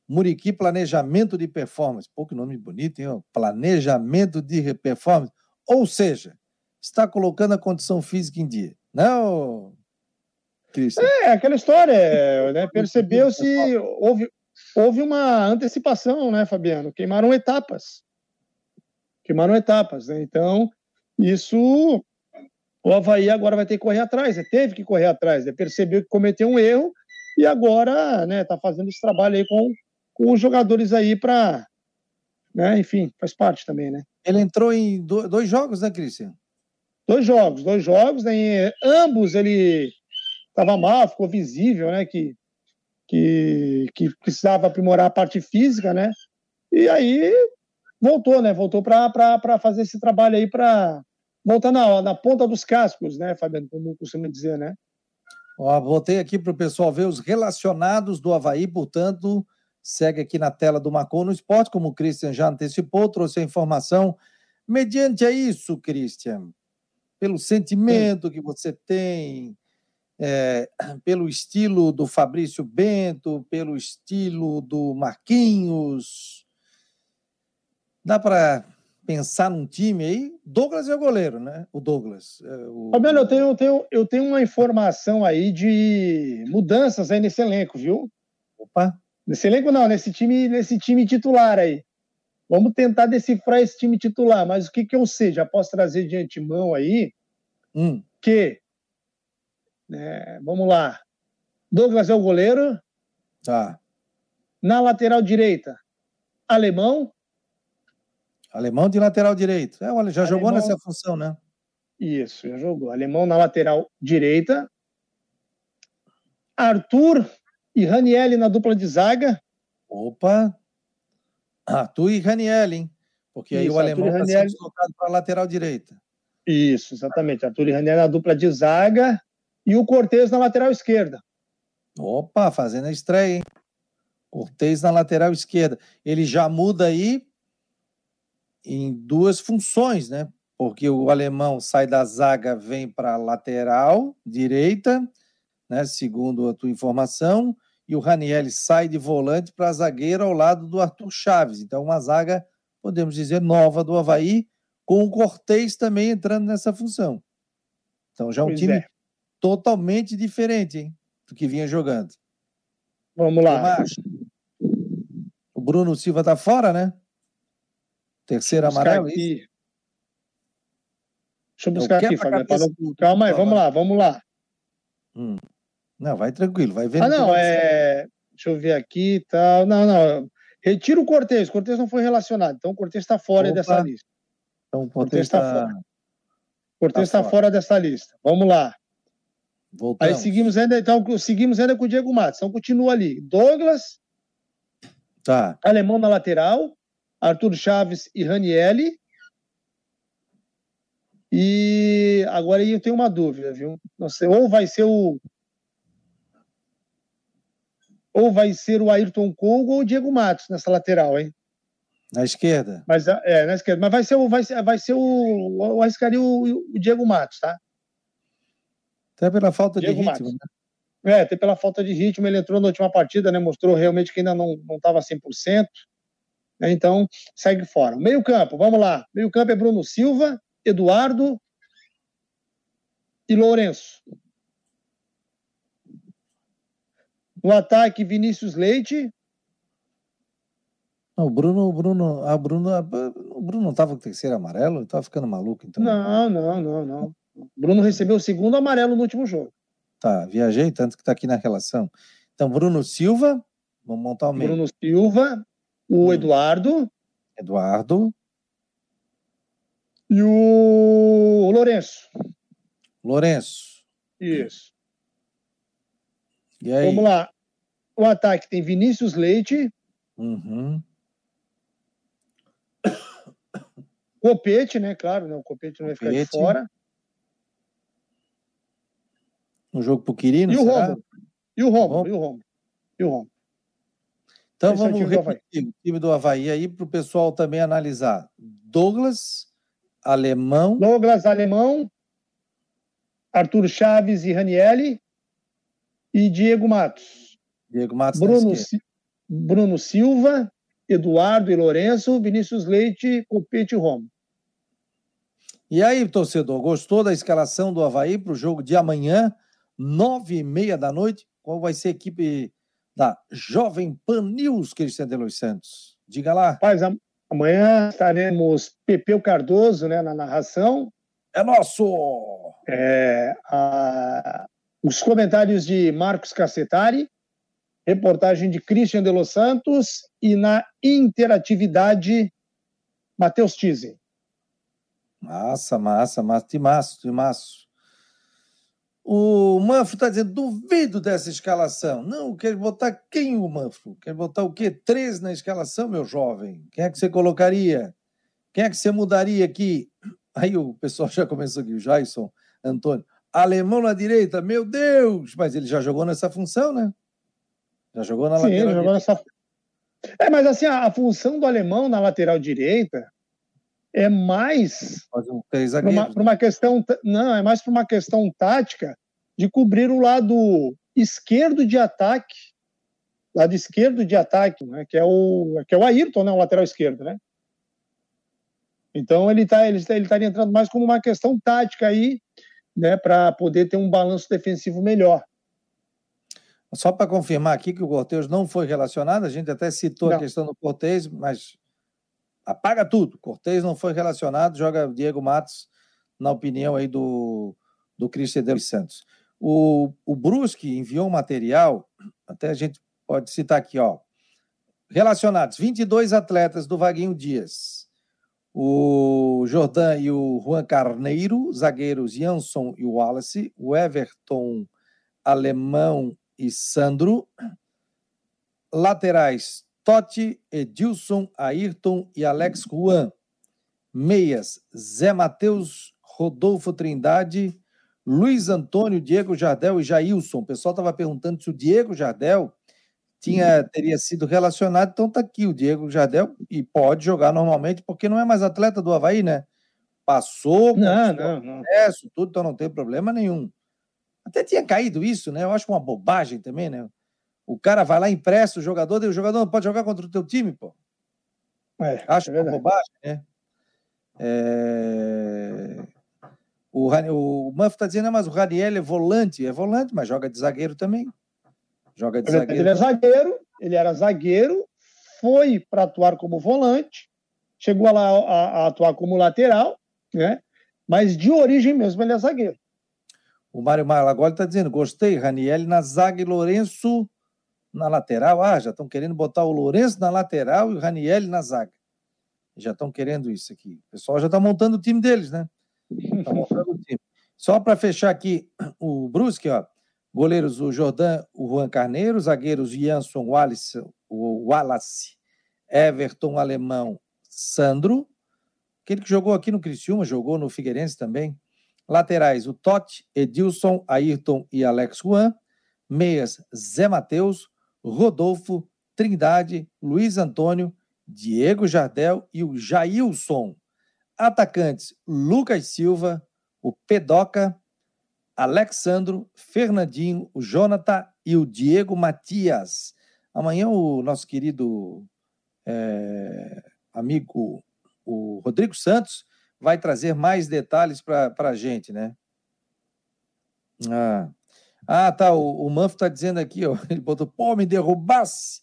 [SPEAKER 1] Muriqui, planejamento de performance. Pô, que nome bonito, hein? Planejamento de performance. Ou seja, está colocando a condição física em dia. Não,
[SPEAKER 6] É, aquela história, né? Percebeu-se, houve, houve uma antecipação, né, Fabiano? Queimaram etapas. Queimaram etapas, né? Então, isso o Havaí agora vai ter que correr atrás, né? teve que correr atrás, né? percebeu que cometeu um erro e agora né, tá fazendo esse trabalho aí com, com os jogadores aí para, né, enfim, faz parte também, né?
[SPEAKER 1] Ele entrou em dois jogos, né, Cristian?
[SPEAKER 6] Dois jogos, dois jogos, né? ambos ele estava mal, ficou visível, né? Que, que, que precisava aprimorar a parte física, né? E aí voltou, né? Voltou para fazer esse trabalho aí para voltar na, na ponta dos cascos, né, Fabiano, como costuma dizer, né?
[SPEAKER 1] Ó, voltei aqui para o pessoal ver os relacionados do Havaí, portanto, segue aqui na tela do Macon no Esporte, como o Christian já antecipou, trouxe a informação. Mediante a isso, Christian, pelo sentimento que você tem, é, pelo estilo do Fabrício Bento, pelo estilo do Marquinhos. Dá para pensar num time aí? Douglas é o goleiro, né? O Douglas. É o...
[SPEAKER 6] Fabiano, eu tenho, eu, tenho, eu tenho uma informação aí de mudanças aí nesse elenco, viu?
[SPEAKER 1] Opa!
[SPEAKER 6] Nesse elenco não, nesse time, nesse time titular aí. Vamos tentar decifrar esse time titular, mas o que, que eu sei? Já posso trazer de antemão aí
[SPEAKER 1] hum.
[SPEAKER 6] que. É, vamos lá. Douglas é o goleiro.
[SPEAKER 1] Tá.
[SPEAKER 6] Na lateral direita, Alemão.
[SPEAKER 1] Alemão de lateral direito. É, já Alemão... jogou nessa função, né?
[SPEAKER 6] Isso, já jogou. Alemão na lateral direita. Arthur e Ranielli na dupla de zaga.
[SPEAKER 1] Opa! Arthur e Raniel, hein? Porque Isso, aí o alemão está sendo deslocado para a lateral direita.
[SPEAKER 6] Isso, exatamente. Arthur e Raniel na dupla de zaga e o Cortez na lateral esquerda.
[SPEAKER 1] Opa, fazendo a estreia, hein? Cortez na lateral esquerda. Ele já muda aí em duas funções, né? Porque o alemão sai da zaga, vem para a lateral direita, né? Segundo a tua informação, e o Raniel sai de volante para zagueiro ao lado do Arthur Chaves. Então, uma zaga, podemos dizer, nova do Havaí, com o Cortez também entrando nessa função. Então, já é um pois time é. Totalmente diferente hein, do que vinha jogando.
[SPEAKER 6] Vamos lá.
[SPEAKER 1] O Bruno Silva está fora, né? Terceiro amarelo. É
[SPEAKER 6] aqui. Deixa eu buscar aqui, Fábio. Calma aí, vamos lá, vamos lá.
[SPEAKER 1] Hum. Não, vai tranquilo, vai ver.
[SPEAKER 6] Ah, não, é. Deixa eu ver aqui e tal. Não, não. Retira o Cortez. O Cortez não foi relacionado. Então o Cortez está fora Opa. dessa lista.
[SPEAKER 1] Então o Cortez está tá fora.
[SPEAKER 6] Cortez está tá fora. fora dessa lista. Vamos lá.
[SPEAKER 1] Voltamos.
[SPEAKER 6] Aí seguimos ainda, então, seguimos ainda com o Diego Matos. Então continua ali. Douglas.
[SPEAKER 1] Tá.
[SPEAKER 6] Alemão na lateral. Arthur Chaves e Ranielli. E agora eu tenho uma dúvida, viu? Não sei, ou vai ser o ou vai ser o Ayrton Kogo ou o Diego Matos nessa lateral, hein?
[SPEAKER 1] Na esquerda.
[SPEAKER 6] Mas, é, na esquerda. Mas vai ser o. Vai ser, vai ser o. O arriscaria o, o Diego Matos, tá?
[SPEAKER 1] Até pela falta Diego de ritmo, né?
[SPEAKER 6] É, até pela falta de ritmo. Ele entrou na última partida, né? Mostrou realmente que ainda não estava 100%. Né? Então, segue fora. Meio-campo, vamos lá. Meio-campo é Bruno Silva, Eduardo e Lourenço. No ataque, Vinícius Leite.
[SPEAKER 1] Não, o Bruno, o Bruno, a Bruno, a, o Bruno não estava com o terceiro amarelo? Estava ficando maluco, então?
[SPEAKER 6] Não, não, não, não. Bruno recebeu o segundo amarelo no último jogo.
[SPEAKER 1] Tá, viajei, tanto que está aqui na relação. Então, Bruno Silva, vamos montar o meio.
[SPEAKER 6] Bruno Silva, o hum. Eduardo.
[SPEAKER 1] Eduardo.
[SPEAKER 6] E o Lourenço.
[SPEAKER 1] Lourenço.
[SPEAKER 6] Isso. Vamos lá. O ataque tem Vinícius Leite.
[SPEAKER 1] Uhum.
[SPEAKER 6] Copete, né? Claro, né? o Copete não vai ficar de fora.
[SPEAKER 1] Um jogo pro Quirino,
[SPEAKER 6] e o Romulo. E o Romulo, e o Romulo. E o Romulo.
[SPEAKER 1] Então Esse vamos é o repetir o time do Havaí aí para o pessoal também analisar. Douglas, Alemão.
[SPEAKER 6] Douglas, Alemão. Arthur Chaves e Ranielli e Diego Matos.
[SPEAKER 1] Diego Matos
[SPEAKER 6] Bruno, Bruno Silva, Eduardo e Lourenço, Vinícius Leite, Copete e Romo.
[SPEAKER 1] E aí, torcedor, gostou da escalação do Havaí para o jogo de amanhã, nove e meia da noite? Qual vai ser a equipe da Jovem Pan News, Cristiano de Los Santos? Diga lá.
[SPEAKER 6] Rapaz, amanhã estaremos Pepeu Cardoso né, na narração.
[SPEAKER 1] É nosso!
[SPEAKER 6] É, a, os comentários de Marcos Cassetari, reportagem de Christian de Los Santos e na interatividade Matheus Tise.
[SPEAKER 1] Massa, massa, massa, timaço, timaço. O Manfro está dizendo, duvido dessa escalação. Não, quer botar quem o Manfro? Quer botar o quê? Três na escalação, meu jovem? Quem é que você colocaria? Quem é que você mudaria aqui? Aí o pessoal já começou aqui, o Jason Antônio. Alemão na direita, meu Deus! Mas ele já jogou nessa função, né? Já jogou na
[SPEAKER 6] Sim,
[SPEAKER 1] lateral
[SPEAKER 6] jogou nessa... É, mas assim, a, a, função do alemão na lateral direita é mais
[SPEAKER 1] um
[SPEAKER 6] para uma, uma, questão não é mais para uma questão tática de cobrir o lado esquerdo de ataque lado esquerdo de ataque né, que é o que é o Ayrton né o lateral esquerdo né? Então ele tá ele ele estaria entrando mais como uma questão tática aí né para poder ter um balanço defensivo melhor.
[SPEAKER 1] Só para confirmar aqui que o Cortez não foi relacionado, a gente até citou não. a questão do Cortez, mas apaga tudo. Cortez não foi relacionado, joga Diego Matos, na opinião aí do, do dos Santos. O, o Brusque enviou um material, até a gente pode citar aqui, ó. Relacionados, 22 atletas do Vaguinho Dias. O Jordan e o Juan Carneiro, zagueiros Jansson e Wallace, o Everton Alemão e Sandro. Laterais, Totti, Edilson, Ayrton e Alex Juan. Meias, Zé Matheus, Rodolfo Trindade, Luiz Antônio, Diego Jardel e Jailson. O pessoal estava perguntando se o Diego Jardel tinha, teria sido relacionado, então está aqui o Diego Jardel e pode jogar normalmente, porque não é mais atleta do Havaí, né? Passou,
[SPEAKER 6] não, não, não.
[SPEAKER 1] Processo, tudo, então não tem problema nenhum. Até tinha caído isso, né? Eu acho uma bobagem também, né? O cara vai lá, empresta o jogador, e o jogador não pode jogar contra o teu time, pô. É, acho é uma bobagem, né? É... O, o está dizendo, mas o Raniel é volante. É volante, mas joga de zagueiro também. Joga de zagueiro.
[SPEAKER 6] Ele é zagueiro, ele era zagueiro, foi para atuar como volante, chegou lá a, a, atuar como lateral, né? Mas de origem mesmo ele é zagueiro.
[SPEAKER 1] O Mário Malagoli está dizendo: gostei, Raniel na zaga e Lourenço na lateral. Ah, já estão querendo botar o Lourenço na lateral e o Raniel na zaga. Já estão querendo isso aqui. O pessoal já está montando o time deles, né? Está montando o time. Só para fechar aqui o Brusque, ó. Goleiros o Jordan, o Juan Carneiro, zagueiros Jansson, Wallace, o Wallace, Everton Alemão, Sandro. Aquele que jogou aqui no Criciúma, jogou no Figueirense também. Laterais, o Totti, Edilson, Ayrton e Alex Juan. Meias, Zé Matheus, Rodolfo, Trindade, Luiz Antônio, Diego Jardel e o Jailson. Atacantes, Lucas Silva, o Pedoca, Alexandro, Fernandinho, o Jonathan e o Diego Matias. Amanhã o nosso querido é, amigo, o Rodrigo Santos, vai trazer mais detalhes para a gente, né? Ah, ah tá. O, o Manfro está dizendo aqui, ó, ele botou, pô, me derrubasse.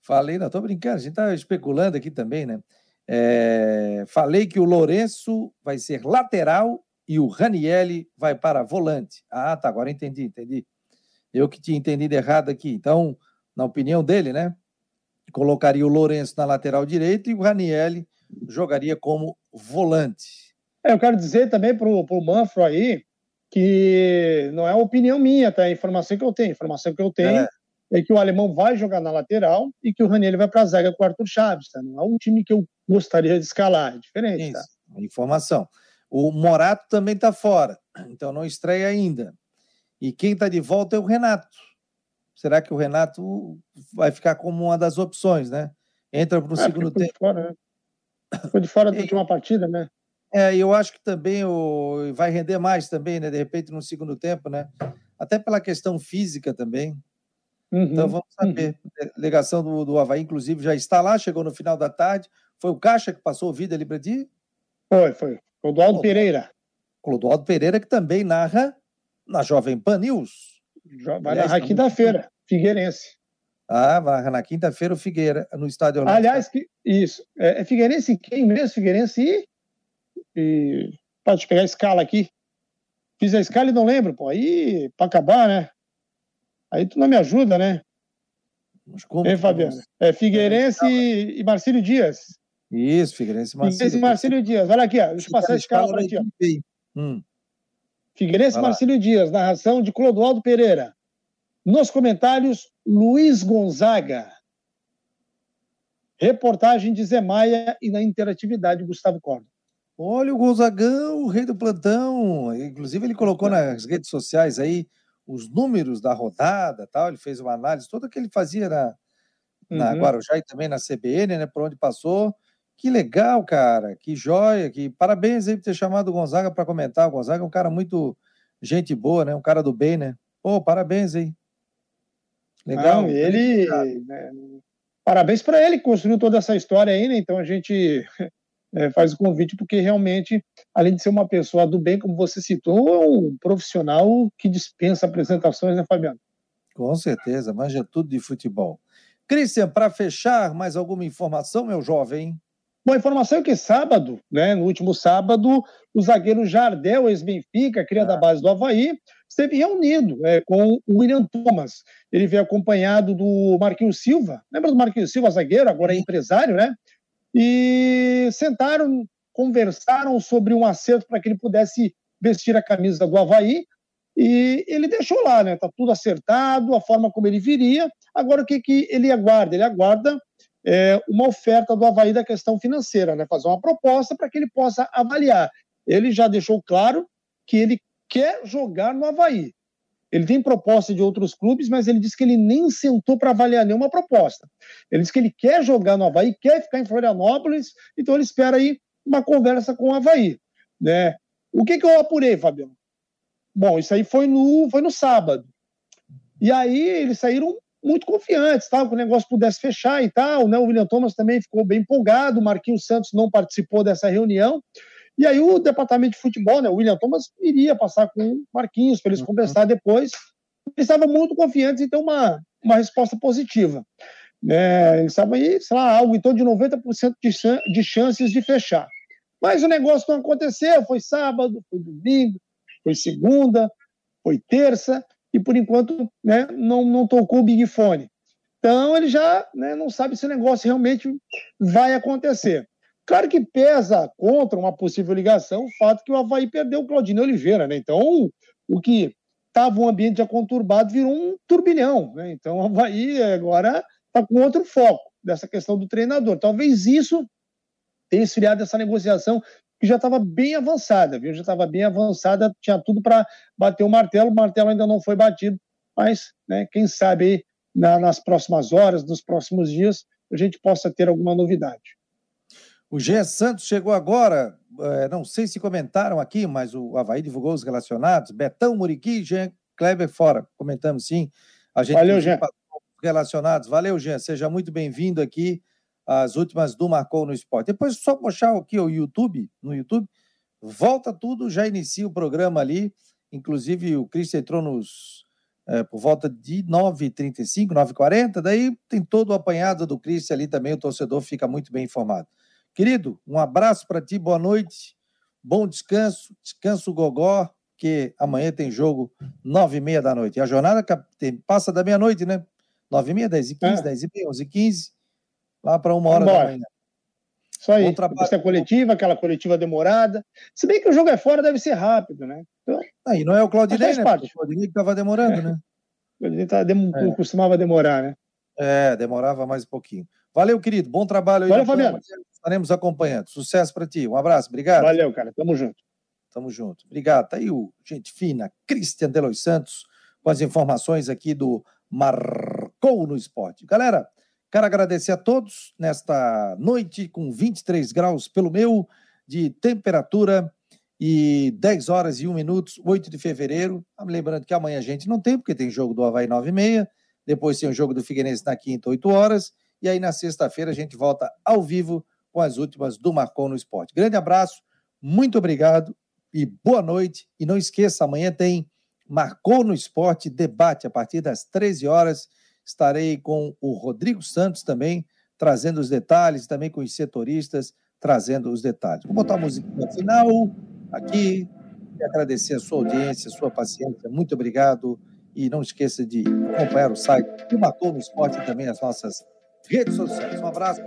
[SPEAKER 1] Falei, não, tô brincando, a gente está especulando aqui também, né? É, falei que o Lourenço vai ser lateral e o Ranielli vai para volante. Ah, tá, agora entendi, entendi. Eu que tinha entendido errado aqui. Então, na opinião dele, né? Colocaria o Lourenço na lateral direita e o Ranielli jogaria como volante.
[SPEAKER 6] É, eu quero dizer também para o Manfro aí que não é opinião minha, tá? É informação que eu tenho. A informação que eu tenho é. é. que o alemão vai jogar na lateral e que o Raniel vai para a zaga com o Arthur Chaves, tá? Não é um time que eu gostaria de escalar, é diferente, tá? Isso,
[SPEAKER 1] tá? Informação. O Morato também está fora, então não estreia ainda. E quem está de volta é o Renato. Será que o Renato vai ficar como uma das opções, né? Entra para o é, segundo tempo.
[SPEAKER 6] Fora, né? Ficou de fora da última partida, né?
[SPEAKER 1] É, eu acho que também o, vai render mais também, né? De repente, no segundo tempo, né? Até pela questão física também. Uhum, então vamos saber. Uhum. A delegação do, do Havaí, inclusive, já está lá, chegou no final da tarde. Foi o Caixa que passou o vídeo ali para ti?
[SPEAKER 6] Foi, foi. Clodoaldo Pereira.
[SPEAKER 1] Clodoaldo Pereira, que também narra na Jovem Pan News.
[SPEAKER 6] Vai narrar quinta-feira, Figueirense.
[SPEAKER 1] Ah, vai na quinta-feira o Figueira, no estádio
[SPEAKER 6] Orlando. Aliás, que, isso. É, é Figueirense quem mesmo? Figueirense e, e. Pode pegar a escala aqui. Fiz a escala e não lembro, pô. Aí, para acabar, né? Aí tu não me ajuda, né? Mas como? Fabiano? É Figueirense e, e Marcílio Dias.
[SPEAKER 1] Isso, Figueirense
[SPEAKER 6] e Marcílio. Figueirense e Marcílio Dias. Olha aqui, ó. Deixa eu passar a escala para ti, ó. Hum. Figueirense e Marcílio Dias, narração de Clodoaldo Pereira. Nos comentários, Luiz Gonzaga. Reportagem de Zé Maia e na interatividade Gustavo Corda.
[SPEAKER 1] Olha o Gonzagão, o rei do plantão. Inclusive, ele colocou nas redes sociais aí os números da rodada, tal. Ele fez uma análise toda que ele fazia na, na uhum. Guarujá e também na CBN, né? Por onde passou. Que legal, cara. Que joia. Que parabéns aí por ter chamado o Gonzaga para comentar. O Gonzaga é um cara muito gente boa, né? Um cara do bem, né? Pô, parabéns aí.
[SPEAKER 6] Legal. Não, ele. Né, parabéns para ele que construiu toda essa história aí, né? Então a gente é, faz o convite porque realmente, além de ser uma pessoa do bem, como você citou, é um profissional que dispensa apresentações, né, Fabiano?
[SPEAKER 1] Com certeza, manja tudo de futebol. Christian, para fechar, mais alguma informação, meu jovem?
[SPEAKER 6] Bom, a informação é que sábado, né, no último sábado, o zagueiro Jardel, ex-Benfica, cria ah. da base do Havaí, esteve reunido é, com o William Thomas. Ele veio acompanhado do Marquinhos Silva, lembra do Marquinhos Silva, zagueiro, agora é empresário, né? E sentaram, conversaram sobre um acerto para que ele pudesse vestir a camisa do Havaí, e ele deixou lá, né? Tá tudo acertado, a forma como ele viria. Agora o que, que ele aguarda? Ele aguarda é, uma oferta do Havaí da questão financeira, né? fazer uma proposta para que ele possa avaliar. Ele já deixou claro que ele quer jogar no Havaí. Ele tem proposta de outros clubes, mas ele disse que ele nem sentou para avaliar nenhuma proposta. Ele disse que ele quer jogar no Havaí, quer ficar em Florianópolis, então ele espera aí uma conversa com o Havaí. Né? O que, que eu apurei, Fabiano? Bom, isso aí foi no, foi no sábado. E aí eles saíram muito confiantes, tal, que o negócio pudesse fechar e tal. Né? O William Thomas também ficou bem empolgado, o Marquinhos Santos não participou dessa reunião. E aí o departamento de futebol, né, o William Thomas, iria passar com o Marquinhos para eles uhum. conversar depois. Eles estavam muito confiantes em ter uma, uma resposta positiva. Né? Eles estavam aí, sei lá, algo em torno de 90% de, de chances de fechar. Mas o negócio não aconteceu, foi sábado, foi domingo, foi segunda, foi terça, e por enquanto né, não, não tocou o Big Fone. Então ele já né, não sabe se o negócio realmente vai acontecer. Claro que pesa contra uma possível ligação o fato que o Havaí perdeu o Claudinei Oliveira, né? Então, o que estava um ambiente já conturbado virou um turbilhão, né? Então, o Havaí agora está com outro foco dessa questão do treinador. Talvez isso tenha esfriado essa negociação que já estava bem avançada, viu? Já estava bem avançada, tinha tudo para bater o martelo, o martelo ainda não foi batido, mas, né, quem sabe aí, na, nas próximas horas, nos próximos dias, a gente possa ter alguma novidade.
[SPEAKER 1] O Gé Santos chegou agora, é, não sei se comentaram aqui, mas o Havaí divulgou os relacionados, Betão, Muriqui, Jean Kleber fora, comentamos sim. A gente
[SPEAKER 6] Valeu, Jean.
[SPEAKER 1] Relacionados. Valeu, Jean, seja muito bem-vindo aqui as últimas do Marcou no Esporte. Depois, só puxar aqui o YouTube, no YouTube, volta tudo, já inicia o programa ali. Inclusive, o Cristian entrou nos é, por volta de 9h35, 9h40. Daí tem todo o apanhado do Cristian ali também, o torcedor fica muito bem informado. Querido, um abraço para ti, boa noite, bom descanso, descanso gogó, que amanhã tem jogo 9h30 da noite. E a jornada passa da meia-noite, né? 9h30, 10h15, é. 10h30, 11h15 lá para uma hora Vambora. da manhã.
[SPEAKER 6] Isso aí. Depois tem a coletiva, aquela coletiva demorada. Se bem que o jogo é fora, deve ser rápido, né?
[SPEAKER 1] Então, aí não é o Claudinei, né? Parte. O Claudinei estava demorando, é. né?
[SPEAKER 6] O Claudinei tá, dem é. costumava demorar, né?
[SPEAKER 1] É, demorava mais um pouquinho. Valeu, querido. Bom trabalho aí.
[SPEAKER 6] Valeu, Fabiano.
[SPEAKER 1] Estaremos acompanhando. Sucesso para ti. Um abraço. Obrigado.
[SPEAKER 6] Valeu, cara. Tamo junto.
[SPEAKER 1] Tamo junto. Obrigado. Tá aí o gente fina, Cristian Delois Santos, com as informações aqui do Marcou no Esporte. Galera, Quero agradecer a todos nesta noite com 23 graus pelo meu de temperatura e 10 horas e 1 minutos, 8 de fevereiro. Lembrando que amanhã a gente não tem, porque tem jogo do Havaí 9 e meia, depois tem o jogo do Figueirense na quinta, 8 horas, e aí na sexta-feira a gente volta ao vivo com as últimas do Marcon no Esporte. Grande abraço, muito obrigado e boa noite. E não esqueça, amanhã tem Marcou no Esporte debate a partir das 13 horas Estarei com o Rodrigo Santos também, trazendo os detalhes, também com os setoristas, trazendo os detalhes. Vou botar a no final aqui e agradecer a sua audiência, a sua paciência. Muito obrigado. E não esqueça de acompanhar o site do Matou no Esporte e também as nossas redes sociais. Um abraço.